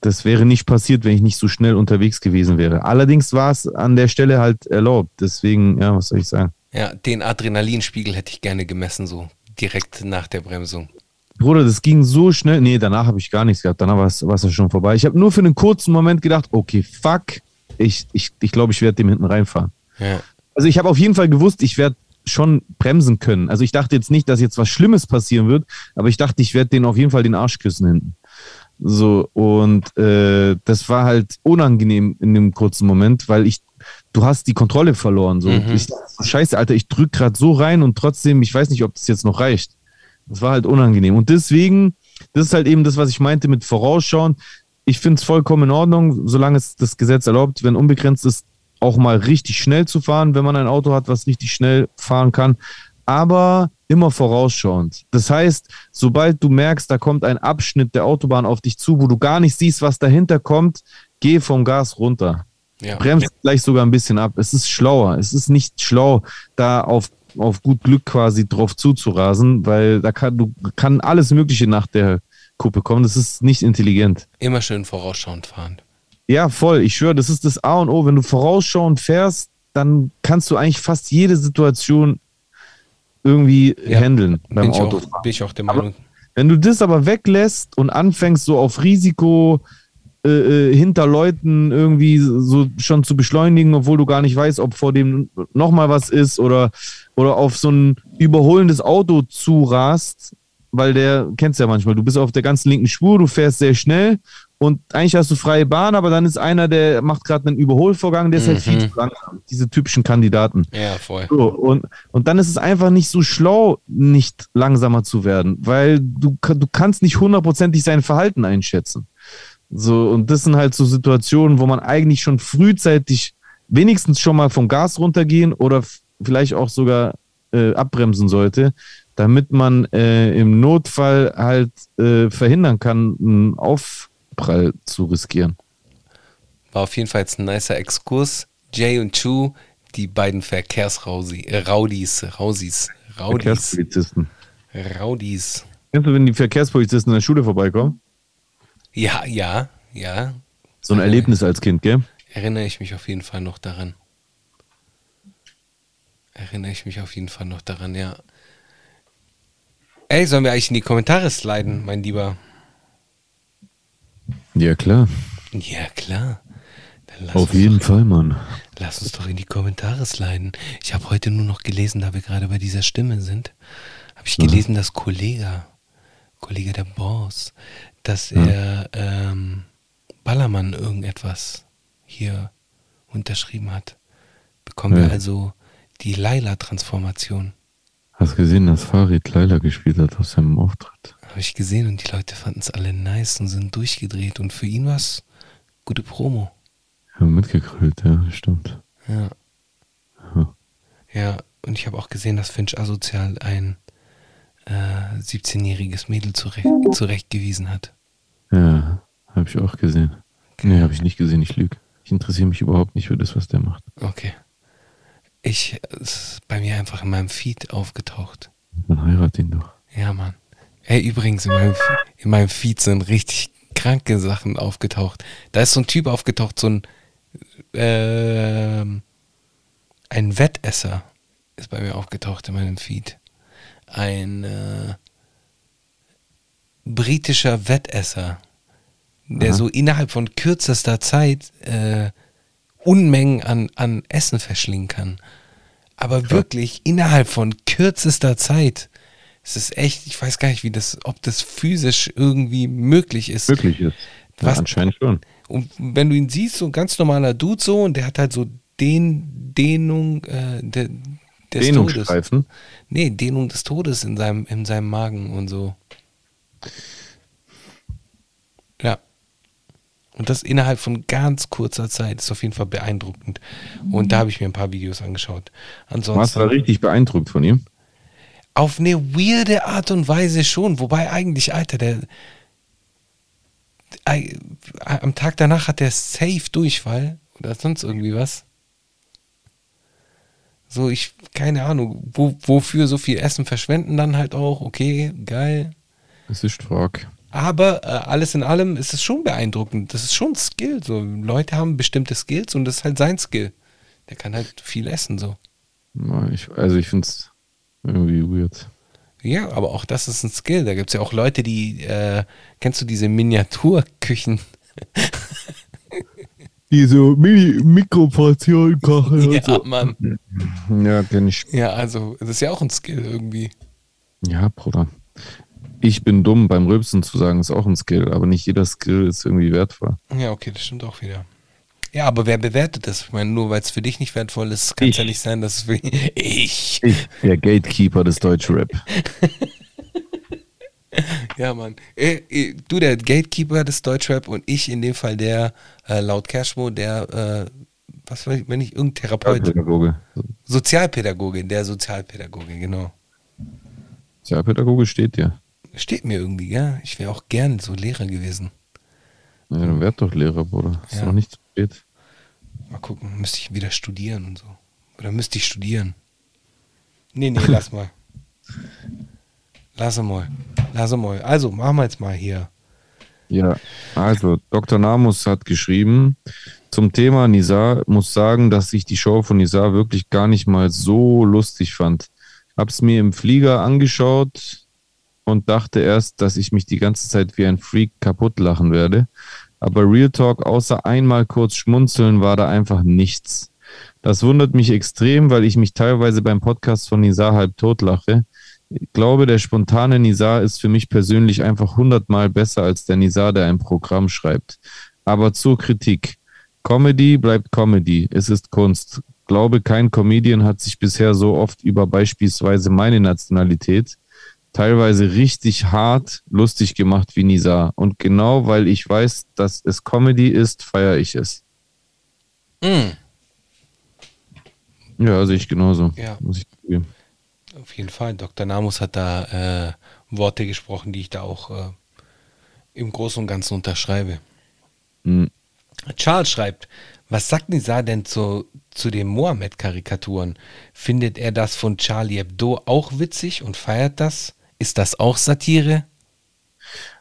das wäre nicht passiert, wenn ich nicht so schnell unterwegs gewesen wäre. Allerdings war es an der Stelle halt erlaubt. Deswegen, ja, was soll ich sagen? Ja, den Adrenalinspiegel hätte ich gerne gemessen, so direkt nach der Bremsung. Bruder, das ging so schnell. Nee, danach habe ich gar nichts gehabt. Danach war es ja schon vorbei. Ich habe nur für einen kurzen Moment gedacht, okay, fuck, ich glaube, ich, ich, glaub, ich werde dem hinten reinfahren. Ja. Also ich habe auf jeden Fall gewusst, ich werde schon bremsen können. Also ich dachte jetzt nicht, dass jetzt was Schlimmes passieren wird, aber ich dachte, ich werde den auf jeden Fall den Arsch küssen hinten. So, und äh, das war halt unangenehm in dem kurzen Moment, weil ich, du hast die Kontrolle verloren. So. Mhm. Ich dachte, scheiße, Alter, ich drück gerade so rein und trotzdem, ich weiß nicht, ob das jetzt noch reicht. Das war halt unangenehm. Und deswegen, das ist halt eben das, was ich meinte mit Vorausschauen. Ich finde es vollkommen in Ordnung, solange es das Gesetz erlaubt, wenn unbegrenzt ist, auch mal richtig schnell zu fahren, wenn man ein Auto hat, was richtig schnell fahren kann. Aber immer vorausschauend. Das heißt, sobald du merkst, da kommt ein Abschnitt der Autobahn auf dich zu, wo du gar nicht siehst, was dahinter kommt, geh vom Gas runter. Ja. Bremst gleich sogar ein bisschen ab. Es ist schlauer. Es ist nicht schlau, da auf, auf gut Glück quasi drauf zuzurasen, weil da kann, du, kann alles Mögliche nach der Kuppe kommen. Das ist nicht intelligent. Immer schön vorausschauend fahren. Ja, voll. Ich schwöre, das ist das A und O. Wenn du vorausschauend fährst, dann kannst du eigentlich fast jede Situation irgendwie Ja. handeln beim Bin ich, Auto. auch, bin ich auch der Aber- Meinung. Wenn du das aber weglässt und anfängst, so auf Risiko äh, äh, hinter Leuten irgendwie so schon zu beschleunigen, obwohl du gar nicht weißt, ob vor dem nochmal was ist oder, oder auf so ein überholendes Auto zurast, weil der, kennst ja manchmal, du bist auf der ganzen linken Spur, du fährst sehr schnell und eigentlich hast du freie Bahn, aber dann ist einer, der macht gerade einen Überholvorgang, der ist halt viel Mhm. zu langsam. Diese typischen Kandidaten. Ja, voll. So, und, und dann ist es einfach nicht so schlau, nicht langsamer zu werden, weil du, du kannst nicht hundertprozentig sein Verhalten einschätzen. So, und das sind halt so Situationen, wo man eigentlich schon frühzeitig wenigstens schon mal vom Gas runtergehen oder vielleicht auch sogar äh, abbremsen sollte, damit man äh, im Notfall halt äh, verhindern kann, einen Aufprall zu riskieren. War auf jeden Fall jetzt ein nicer Exkurs. Jay und Chu, die beiden Verkehrsraudis, äh, Raudis, Rausis, Raudis, Verkehrspolizisten. Raudis. Kennst du, wenn die Verkehrspolizisten in der Schule vorbeikommen? Ja, ja, ja. So ein Erlebnis als Kind, gell? Erinnere ich mich auf jeden Fall noch daran. Erinnere ich mich auf jeden Fall noch daran, ja. Ey, sollen wir eigentlich in die Kommentare sliden, mein Lieber? Ja, klar. Ja, klar. Dann lass Auf jeden doch, Fall, Mann. Lass uns doch in die Kommentare sliden. Ich habe heute nur noch gelesen, da wir gerade bei dieser Stimme sind, habe ich gelesen, dass Kollege, Kollege der Boss, dass er ähm, Ballermann irgendetwas hier unterschrieben hat. Bekommen wir Ja. also die Laila-Transformation. Hast gesehen, dass Farid Laila gespielt hat aus seinem Auftritt? Habe ich gesehen und die Leute fanden es alle nice und sind durchgedreht und für ihn war es gute Promo. Ja, mitgegrillt, ja, stimmt. Ja. Ja. Ja, und ich habe auch gesehen, dass Finch asozial ein äh, 17-jähriges Mädel zurecht, zurechtgewiesen hat. Ja, habe ich auch gesehen. Nee, habe ich nicht gesehen, ich lüge. Ich interessiere mich überhaupt nicht für das, was der macht. Okay. Ich, es ist bei mir einfach in meinem Feed aufgetaucht. Dann heirat ihn doch. Ja, Mann. Ey, übrigens, in meinem, in meinem Feed sind richtig kranke Sachen aufgetaucht. Da ist so ein Typ aufgetaucht, so ein, ähm, ein Wettesser ist bei mir aufgetaucht in meinem Feed. Ein äh, britischer Wettesser, der Aha. so innerhalb von kürzester Zeit äh, Unmengen an, an Essen verschlingen kann. Aber wirklich innerhalb von kürzester Zeit. Es ist echt, ich weiß gar nicht, wie das, ob das physisch irgendwie möglich ist. Wirklich ist. Ja, Was- anscheinend schon. Und wenn du ihn siehst, so ein ganz normaler Dude so, und der hat halt so den Dehnung äh, de, des Todes. Dehnungsstreifen. Nee, Dehnung des Todes in seinem, in seinem Magen und so. Ja. Und das innerhalb von ganz kurzer Zeit ist auf jeden Fall beeindruckend. Und da habe ich mir ein paar Videos angeschaut. Warst du Ansonsten da richtig beeindruckt von ihm? auf eine weirde Art und Weise schon. Wobei eigentlich, Alter, der, Am Tag danach hat der safe Durchfall oder sonst irgendwie was. So, ich, keine Ahnung, wo, wofür so viel Essen verschwenden dann halt auch, okay, geil. Das ist Frag. Aber äh, alles in allem ist es schon beeindruckend. Das ist schon ein Skill. So, Leute haben bestimmte Skills und das ist halt sein Skill. Der kann halt viel essen, so. Ja, Ich, also ich finde es irgendwie weird. Ja, aber auch das ist ein Skill. Da gibt es ja auch Leute, die, äh, kennst du diese Miniaturküchen? Die so Mini Mikroportionen kochen Ja, Mann. Ja, kenn ich. Ja, also, das ist ja auch ein Skill irgendwie. Ja, Bruder. Ich bin dumm, beim Rülpsen zu sagen, ist auch ein Skill, aber nicht jeder Skill ist irgendwie wertvoll. Ja, okay, das stimmt auch wieder. Ja, aber wer bewertet das? Ich meine, nur weil es für dich nicht wertvoll ist, kann es ja nicht sein, dass es für ich. Ich, der Gatekeeper des Deutschrap. Ja, Mann. Äh, äh, du, der Gatekeeper des Deutschrap und ich in dem Fall der, äh, laut Cashmo, der, äh, was weiß ich, wenn ich, irgendein Therapeut, Pädagoge. Sozialpädagoge, der Sozialpädagoge, genau. Sozialpädagoge steht dir. Steht mir irgendwie, ja. Ich wäre auch gern so Lehrer gewesen. Ja, dann werd doch Lehrer, Bruder. Ist Ja. noch nicht zu spät. Mal gucken, müsste ich wieder studieren und so. Oder müsste ich studieren? Nee, nee, lass mal. Lass mal. Lass mal. Also, machen wir jetzt mal hier. Ja, also Dr. Namus hat geschrieben, zum Thema Nizar muss sagen, dass ich die Show von Nizar wirklich gar nicht mal so lustig fand. Hab's mir im Flieger angeschaut und dachte erst, dass ich mich die ganze Zeit wie ein Freak kaputt lachen werde. Aber Real Talk, außer einmal kurz schmunzeln, war da einfach nichts. Das wundert mich extrem, weil ich mich teilweise beim Podcast von Nizar halb tot lache. Ich glaube, der spontane Nizar ist für mich persönlich einfach hundertmal besser als der Nizar, der ein Programm schreibt. Aber zur Kritik. Comedy bleibt Comedy. Es ist Kunst. Glaube, kein Comedian hat sich bisher so oft über beispielsweise meine Nationalität teilweise richtig hart lustig gemacht wie Nizar. Und genau weil ich weiß, dass es Comedy ist, feiere ich es. Mm, Ja, also ich genauso. Ja. Muss ich zugeben. Auf jeden Fall. Dr. Namus hat da äh, Worte gesprochen, die ich da auch äh, im Großen und Ganzen unterschreibe. Mhm. Charles schreibt, was sagt Nizar denn zu, zu den Mohammed-Karikaturen? Findet er das von Charlie Hebdo auch witzig und feiert das? Ist das auch Satire?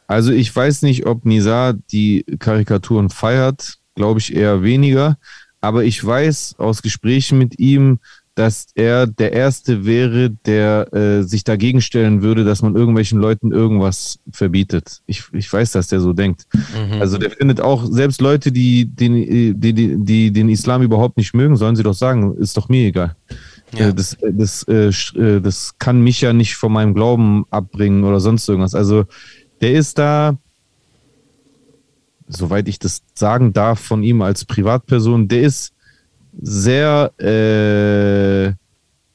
Also ich weiß nicht, ob Nizar die Karikaturen feiert, glaube ich eher weniger. Aber ich weiß aus Gesprächen mit ihm, dass er der Erste wäre, der äh, sich dagegen stellen würde, dass man irgendwelchen Leuten irgendwas verbietet. Ich, ich weiß, dass der so denkt. Also der findet auch, selbst Leute, die den, die, die, die den Islam überhaupt nicht mögen, sollen sie doch sagen, ist doch mir egal. Ja. Äh, Das, das, äh, sch- äh, das kann mich ja nicht von meinem Glauben abbringen oder sonst irgendwas. Also der ist da, soweit ich das sagen darf von ihm als Privatperson, der ist sehr, äh,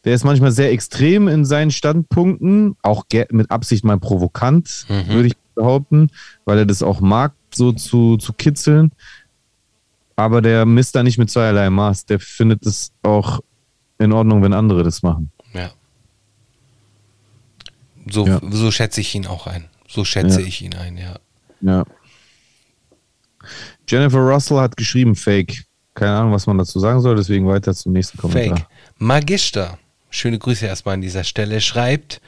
der ist manchmal sehr extrem in seinen Standpunkten, auch mit Absicht mal provokant, Mhm. würde ich behaupten, weil er das auch mag, so zu, zu kitzeln. Aber der misst da nicht mit zweierlei Maß. Der findet es auch in Ordnung, wenn andere das machen. Ja. So, Ja. so schätze ich ihn auch ein. So schätze Ja. ich ihn ein, ja. Ja. Jennifer Russell hat geschrieben Fake. Keine Ahnung, was man dazu sagen soll, deswegen weiter zum nächsten Kommentar. Fake. Magister, schöne Grüße erstmal an dieser Stelle, schreibt,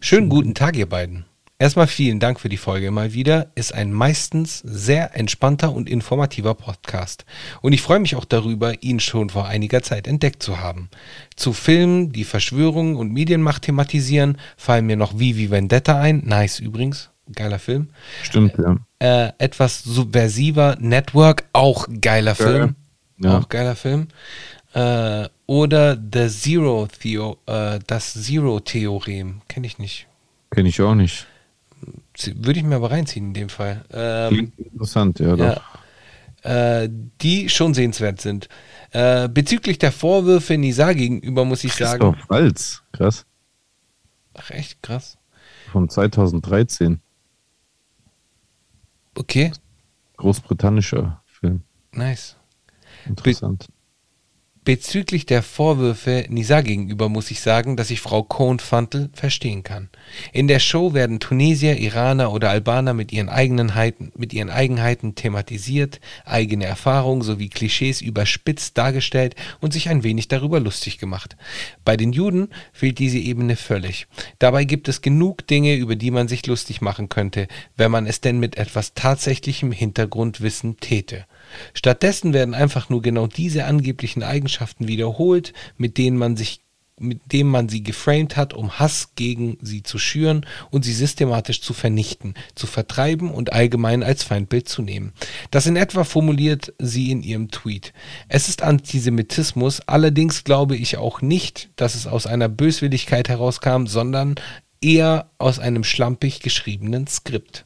schönen guten Tag ihr beiden. Erstmal vielen Dank für die Folge mal wieder. Ist ein meistens sehr entspannter und informativer Podcast. Und ich freue mich auch darüber, ihn schon vor einiger Zeit entdeckt zu haben. Zu Filmen, die Verschwörungen und Medienmacht thematisieren, fallen mir noch Vivi Vendetta ein. Nice übrigens. Geiler Film. Stimmt, ja. Äh, etwas subversiver Network, auch geiler Film. Ja. Auch geiler Film. Äh, oder The Zero Theo, äh, das Zero Theorem. Kenne ich nicht. Kenne ich auch nicht. Würde ich mir aber reinziehen in dem Fall. Ähm, Klingt interessant, ja, doch. ja, äh, die schon sehenswert sind. Äh, bezüglich der Vorwürfe Nisa gegenüber muss ich sagen. Christoph Walz, krass. Ach, echt krass. Von 2013. Okay, Großbritannischer Film. nice. Interessant. Bezüglich der Vorwürfe Nisa gegenüber muss ich sagen, dass ich Frau Cohn-Fantel verstehen kann. In der Show werden Tunesier, Iraner oder Albaner mit ihren, Eigenheiten, mit ihren Eigenheiten thematisiert, eigene Erfahrungen sowie Klischees überspitzt dargestellt und sich ein wenig darüber lustig gemacht. Bei den Juden fehlt diese Ebene völlig. Dabei gibt es genug Dinge, über die man sich lustig machen könnte, wenn man es denn mit etwas tatsächlichem Hintergrundwissen täte. Stattdessen werden einfach nur genau diese angeblichen Eigenschaften wiederholt, mit denen man sich mit dem man sie geframed hat, um Hass gegen sie zu schüren und sie systematisch zu vernichten, zu vertreiben und allgemein als Feindbild zu nehmen. Das in etwa formuliert sie in ihrem Tweet. Es ist Antisemitismus, allerdings glaube ich auch nicht, dass es aus einer Böswilligkeit herauskam, sondern eher aus einem schlampig geschriebenen Skript.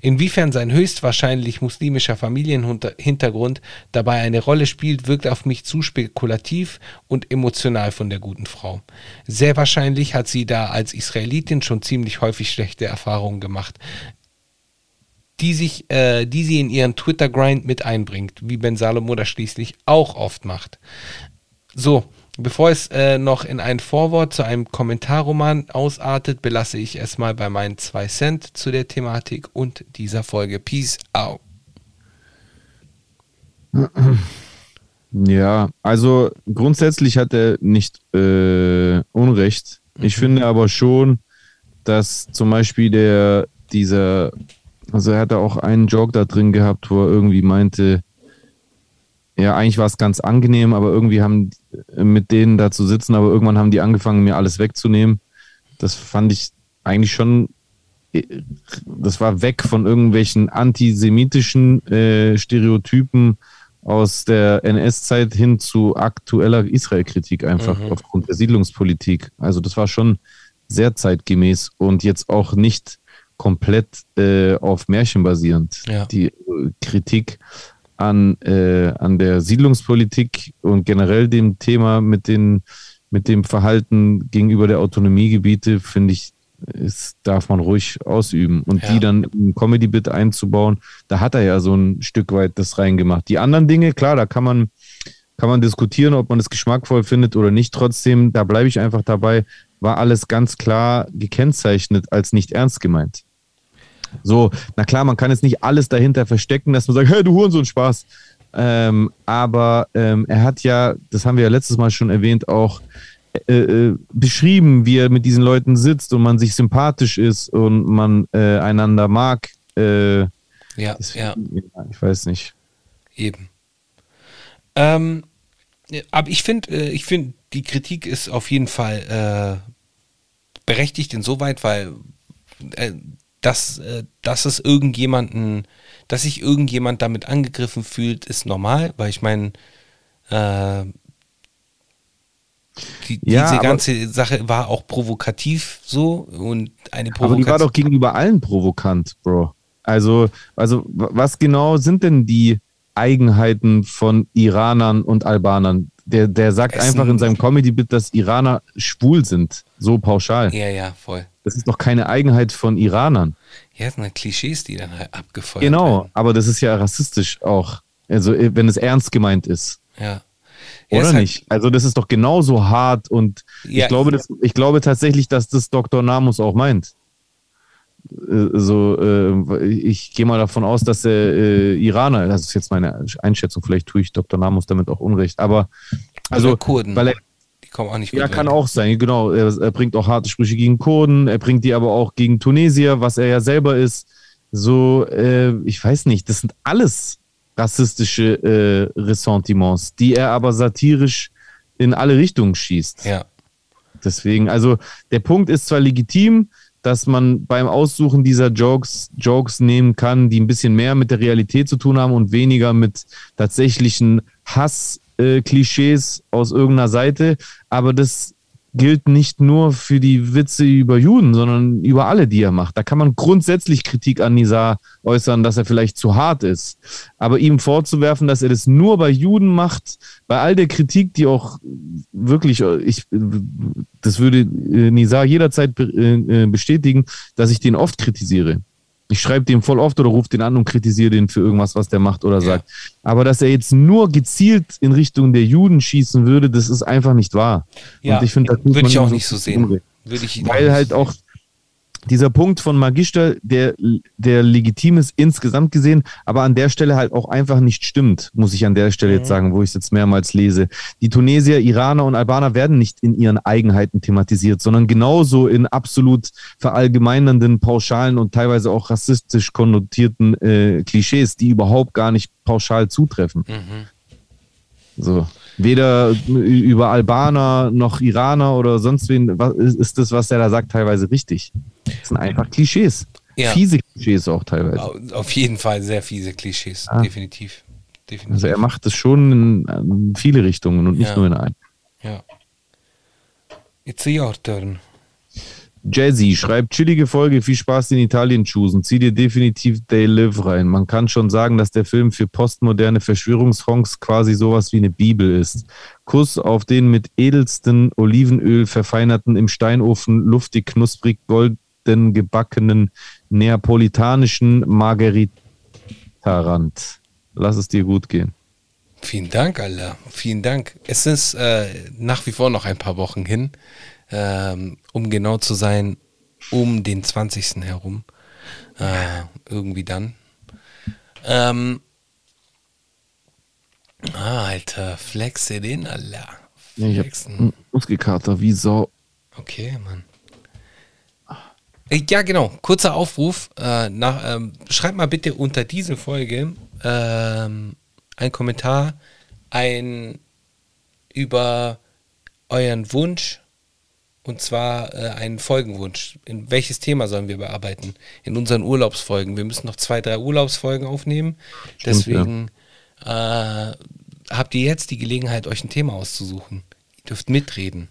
Inwiefern sein höchstwahrscheinlich muslimischer Familienhintergrund dabei eine Rolle spielt, wirkt auf mich zu spekulativ und emotional von der guten Frau. Sehr wahrscheinlich hat sie da als Israelitin schon ziemlich häufig schlechte Erfahrungen gemacht die, sich, äh, die sie in ihren Twitter-Grind mit einbringt, wie Ben Salomo das schließlich auch oft macht. So, Bevor es äh, noch in ein Vorwort zu einem Kommentarroman ausartet, belasse ich es mal bei meinen zwei Cent zu der Thematik und dieser Folge. Peace out. Ja, also grundsätzlich hat er nicht äh, Unrecht. Ich mhm. finde aber schon, dass zum Beispiel der, dieser, also er hatte auch einen Joke da drin gehabt, wo er irgendwie meinte, ja, eigentlich war es ganz angenehm, aber irgendwie haben mit denen da zu sitzen, aber irgendwann haben die angefangen, mir alles wegzunehmen. Das fand ich eigentlich schon, das war weg von irgendwelchen antisemitischen äh, Stereotypen aus der NS-Zeit hin zu aktueller Israel-Kritik einfach mhm. aufgrund der Siedlungspolitik. Also das war schon sehr zeitgemäß und jetzt auch nicht komplett äh, auf Märchen basierend. Ja. Die äh, Kritik an, äh, an der Siedlungspolitik und generell dem Thema mit, den, mit dem Verhalten gegenüber der Autonomiegebiete, finde ich, es darf man ruhig ausüben. Und ja. die dann im Comedy-Bit einzubauen, da hat er ja so ein Stück weit das reingemacht. Die anderen Dinge, klar, da kann man, kann man diskutieren, ob man es geschmackvoll findet oder nicht. Trotzdem, da bleibe ich einfach dabei, war alles ganz klar gekennzeichnet als nicht ernst gemeint. So, na klar, man kann jetzt nicht alles dahinter verstecken, dass man sagt, hey, du Hurensohn, Spaß. Ähm, aber ähm, er hat ja, das haben wir ja letztes Mal schon erwähnt, auch äh, äh, beschrieben, wie er mit diesen Leuten sitzt und man sich sympathisch ist und man äh, einander mag. Äh, ja, ja. Ich weiß nicht. Eben. Ähm, aber ich finde, äh, ich finde, die Kritik ist auf jeden Fall äh, berechtigt insoweit, weil dass, äh, dass es irgendjemanden, dass sich irgendjemand damit angegriffen fühlt, ist normal, weil ich meine, äh, die, ja, diese ganze Sache war auch provokativ so und eine Provokation. Aber die war doch gegenüber allen provokant, Bro. Also, also was genau sind denn die Eigenheiten von Iranern und Albanern? Der, der sagt Essen. einfach in seinem Comedy-Bit, dass Iraner schwul sind. So pauschal. Ja, ja, voll. Das ist doch keine Eigenheit von Iranern. Ja, das sind Klischees, die dann halt abgefeuert genau, werden. Genau, aber das ist ja rassistisch auch. Also, wenn es ernst gemeint ist. Ja. ja Oder nicht? Halt also, das ist doch genauso hart und ja, ich, glaube, das, ich glaube tatsächlich, dass das Dr. Namus auch meint. Äh, so, äh, ich gehe mal davon aus, dass der äh, Iraner, das ist jetzt meine Einschätzung, vielleicht tue ich Dr. Namus damit auch Unrecht, aber also, Kurden. weil er, kommen auch nicht Ja, kann auch sein, genau. Er, er, bringt auch harte Sprüche gegen Kurden, er bringt die aber auch gegen Tunesier, was er ja selber ist. So, äh, ich weiß nicht, das sind alles rassistische äh, Ressentiments, die er aber satirisch in alle Richtungen schießt. Ja. Deswegen, also der Punkt ist zwar legitim, dass man beim Aussuchen dieser Jokes Jokes nehmen kann, die ein bisschen mehr mit der Realität zu tun haben und weniger mit tatsächlichen Hass äh, Klischees aus irgendeiner Seite, aber das gilt nicht nur für die Witze über Juden, sondern über alle, die er macht. Da kann man grundsätzlich Kritik an Nizar äußern, dass er vielleicht zu hart ist. Aber ihm vorzuwerfen, dass er das nur bei Juden macht, bei all der Kritik, die auch wirklich, ich, das würde äh, Nizar jederzeit äh, bestätigen, dass ich den oft kritisiere. Ich schreibe dem voll oft oder rufe den an und kritisiere den für irgendwas, was der macht oder sagt. Aber dass er jetzt nur gezielt in Richtung der Juden schießen würde, das ist einfach nicht wahr. Ja, und ich finde, das würde ich auch nicht so sehen. Würde ich Weil halt auch dieser Punkt von Magister, der, der legitim ist insgesamt gesehen, aber an der Stelle halt auch einfach nicht stimmt, muss ich an der Stelle jetzt sagen, wo ich es jetzt mehrmals lese. Die Tunesier, Iraner und Albaner werden nicht in ihren Eigenheiten thematisiert, sondern genauso in absolut verallgemeinernden, pauschalen und teilweise auch rassistisch konnotierten äh, Klischees, die überhaupt gar nicht pauschal zutreffen. So. Weder über Albaner noch Iraner oder sonst wen was, ist, ist das, was er da sagt, teilweise richtig. Das sind einfach Klischees. Ja. Fiese Klischees auch teilweise. Au- Auf jeden Fall sehr fiese Klischees, Ah. definitiv. definitiv. Also er macht das schon in, in viele Richtungen und nicht Ja. nur in eine. ja. It's your turn. Jazzy schreibt, chillige Folge, viel Spaß in Italien choosen. Zieh dir definitiv They Live rein. Man kann schon sagen, dass der Film für postmoderne Verschwörungshonks quasi sowas wie eine Bibel ist. Kuss auf den mit edelsten Olivenöl verfeinerten, im Steinofen luftig, knusprig, golden gebackenen neapolitanischen Margeritarand. Lass es dir gut gehen. Vielen Dank, Alter. Vielen Dank. Es ist äh, nach wie vor noch ein paar Wochen hin, ähm, um genau zu sein, um den 20. herum. Äh, irgendwie dann. Ähm, ah, Alter, flexe den, Alter. Ich Flexen. hab Muskelkater, wie Sau. Okay, Mann. Ja, genau. Kurzer Aufruf. Äh, nach, ähm, schreibt mal bitte unter diese Folge ähm, einen Kommentar ein über euren Wunsch und zwar äh, einen Folgenwunsch. In welches Thema sollen wir bearbeiten? In unseren Urlaubsfolgen. Wir müssen noch zwei, drei Urlaubsfolgen aufnehmen. Stimmt, Deswegen äh, habt ihr jetzt die Gelegenheit, euch ein Thema auszusuchen. Ihr dürft mitreden.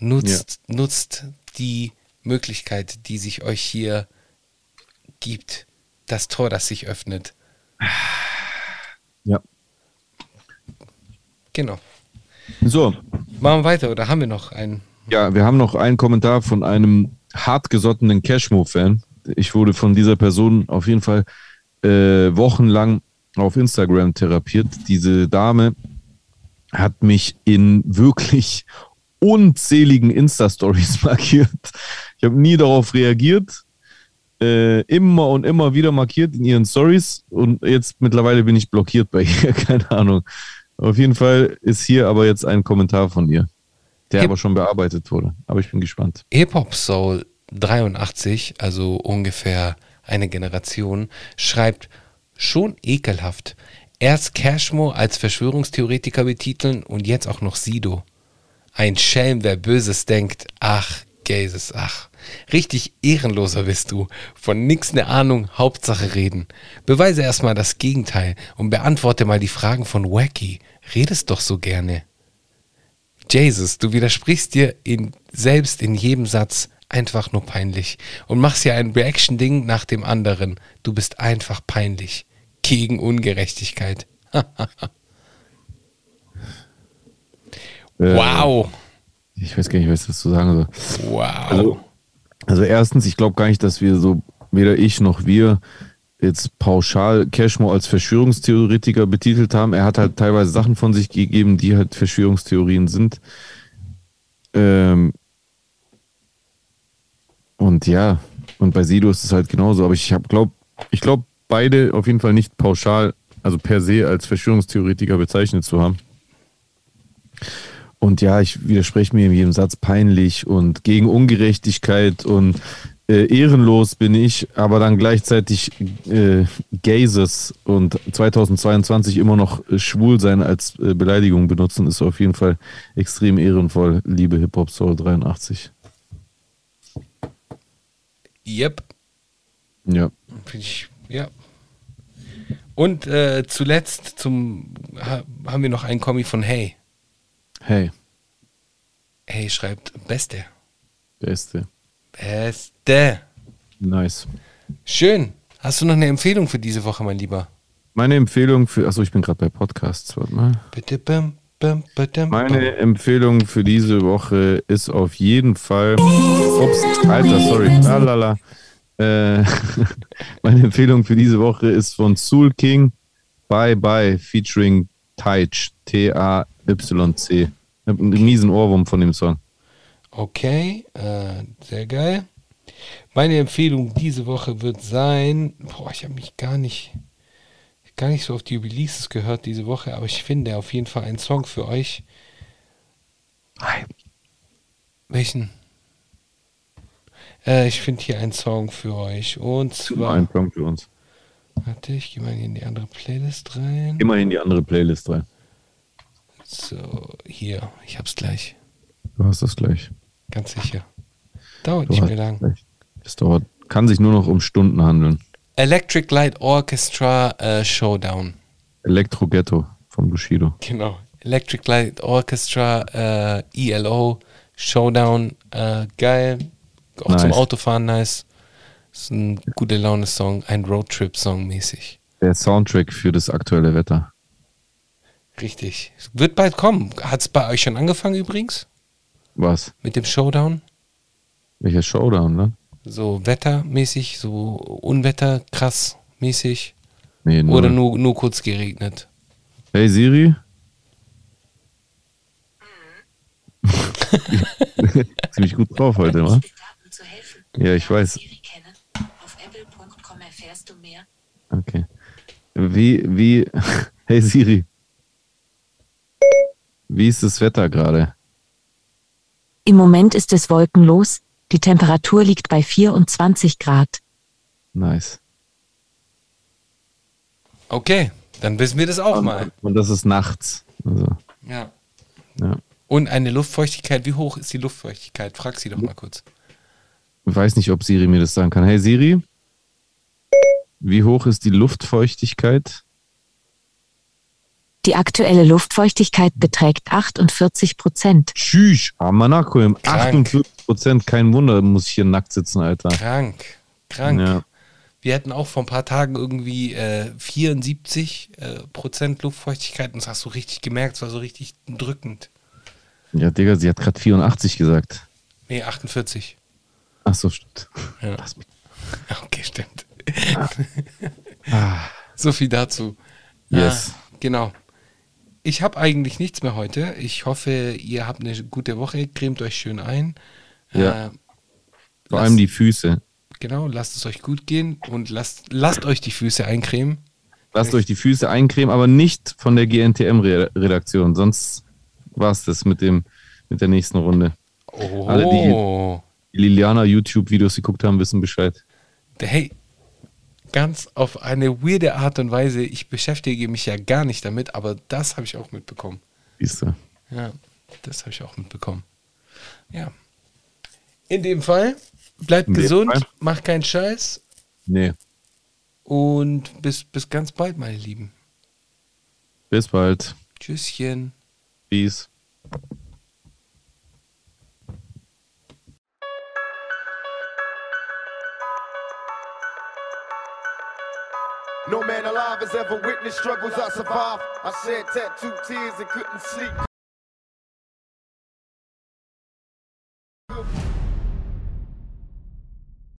Nutzt, nutzt die Möglichkeit, die sich euch hier gibt. Das Tor, das sich öffnet. Ja. Genau. So, Machen wir weiter oder haben wir noch einen? Ja, wir haben noch einen Kommentar von einem hartgesottenen Cashmo-Fan. Ich wurde von dieser Person auf jeden Fall äh, wochenlang auf Instagram therapiert. Diese Dame hat mich in wirklich unzähligen Insta-Stories markiert. Ich habe nie darauf reagiert. Äh, immer und immer wieder markiert in ihren Stories und jetzt mittlerweile bin ich blockiert bei ihr, keine Ahnung. Auf jeden Fall ist hier aber jetzt ein Kommentar von ihr, der Hip- aber schon bearbeitet wurde. Aber ich bin gespannt. Hip-Hop Soul 83, also ungefähr eine Generation, schreibt schon ekelhaft. Erst Cashmo als Verschwörungstheoretiker betiteln und jetzt auch noch Sido. Ein Schelm, wer Böses denkt. Ach, Gazes, ach. Richtig ehrenloser bist du. Von nix ne Ahnung, Hauptsache reden. Beweise erstmal das Gegenteil und beantworte mal die Fragen von Wacky. Redest doch so gerne. Jesus, du widersprichst dir in, selbst in jedem Satz einfach nur peinlich und machst ja ein Reaction-Ding nach dem anderen. Du bist einfach peinlich. Gegen Ungerechtigkeit. Äh, Wow. Ich weiß gar nicht, was ich dazu sagen soll. Wow. Also, also erstens, ich glaube gar nicht, dass wir so, weder ich noch wir, jetzt pauschal Cashmo als Verschwörungstheoretiker betitelt haben. Er hat halt teilweise Sachen von sich gegeben, die halt Verschwörungstheorien sind. Ähm und ja, und bei Sido ist es halt genauso. Aber ich habe glaub, ich glaube beide auf jeden Fall nicht pauschal, also per se als Verschwörungstheoretiker bezeichnet zu haben. Und ja, ich widerspreche mir in jedem Satz peinlich und gegen Ungerechtigkeit und äh, ehrenlos bin ich, aber dann gleichzeitig äh, Gazes und 2022 immer noch äh, schwul sein als äh, Beleidigung benutzen, ist auf jeden Fall extrem ehrenvoll, liebe Hip-Hop Soul 83. Yep. Ja. Ich, ja. Und äh, zuletzt zum, ha, haben wir noch einen Kommi von Hey. Hey, Hey schreibt Beste. Beste. Beste. Nice. Schön. Hast du noch eine Empfehlung für diese Woche, mein Lieber? Meine Empfehlung für, achso, ich bin gerade bei Podcasts, warte mal. Bitte, bim, bim, bitte, Meine Empfehlung für diese Woche ist auf jeden Fall. Ups, Alter, sorry. Lalala. Äh, Meine Empfehlung für diese Woche ist von Soul King Bye Bye featuring Taich. T-A-Y-C. Ich habe einen miesen Ohrwurm von dem Song. Okay, äh, sehr geil. Meine Empfehlung diese Woche wird sein, boah, ich habe mich gar nicht, gar nicht so auf die Releases gehört diese Woche, aber ich finde auf jeden Fall einen Song für euch. Welchen? Äh, ich finde hier einen Song für euch und zwar, Ein Song für uns. warte, ich gehe mal in die andere Playlist rein. Immerhin die andere Playlist rein. So, hier, ich hab's gleich, Du hast das gleich. Ganz sicher. Dauert Du nicht mehr lang. Das dauert, kann sich nur noch um Stunden handeln. Electric Light Orchestra äh, Showdown. Elektro Ghetto vom Bushido. Genau. Electric Light Orchestra, äh, ELO, Showdown, äh, geil. Auch Nice. zum Autofahren nice. Ist ein gute Laune-Song, ein Roadtrip-Song mäßig. Der Soundtrack für das aktuelle Wetter. Richtig. Wird bald kommen. Hat es bei euch schon angefangen übrigens? Was? Mit dem Showdown? Welcher Showdown, ne? So wettermäßig, so Unwetter, krass mäßig. Nee, null. Oder nur, nur kurz geregnet. Hey Siri. Ziemlich gut drauf heute, wa? Ja, ich weiß. Okay. Wie, wie, hey Siri. Wie ist das Wetter gerade? Im Moment ist es wolkenlos, die Temperatur liegt bei 24 Grad. Nice. Okay, dann wissen wir das auch mal. Und das ist nachts. Also, Ja. ja. Und eine Luftfeuchtigkeit, wie hoch ist die Luftfeuchtigkeit? Frag sie doch mal kurz. Ich weiß nicht, ob Siri mir das sagen kann. Hey Siri. Wie hoch ist die Luftfeuchtigkeit? Die aktuelle Luftfeuchtigkeit beträgt 48 Prozent. Tschüss. Monaco, Krank. 48 Prozent. Kein Wunder, muss ich hier nackt sitzen, Alter. Krank, krank. Ja. Wir hatten auch vor ein paar Tagen irgendwie äh, 74 äh, Prozent Luftfeuchtigkeit und das hast du richtig gemerkt, es war so richtig drückend. Ja, Digga, sie hat gerade 84 gesagt. Nee, 48. Ach so, stimmt. Ja. Lass mich. Okay, stimmt. Ah, So viel dazu. yes. Ah, genau. Ich habe eigentlich nichts mehr heute. Ich hoffe, ihr habt eine gute Woche, cremt euch schön ein. Ja. Äh, Vor allem die Füße. Genau, lasst es euch gut gehen und lasst, lasst euch die Füße eincremen. Lasst euch die Füße eincremen, aber nicht von der GNTM-Redaktion. Sonst war es das mit, dem, mit der nächsten Runde. Oh, Alle, die- Die Liliana YouTube-Videos geguckt haben, wissen Bescheid. hey, ganz auf eine weirde Art und Weise, ich beschäftige mich ja gar nicht damit, aber das habe ich auch mitbekommen. Siehst du? Ja, das habe ich auch mitbekommen. Ja. In dem Fall, bleibt gesund, Fall. macht keinen Scheiß Nee. und bis, bis ganz bald, meine Lieben. Bis bald. Tschüsschen. Peace. man alive has ever witnessed struggles I survived. I shed tattoo tears and couldn't sleep.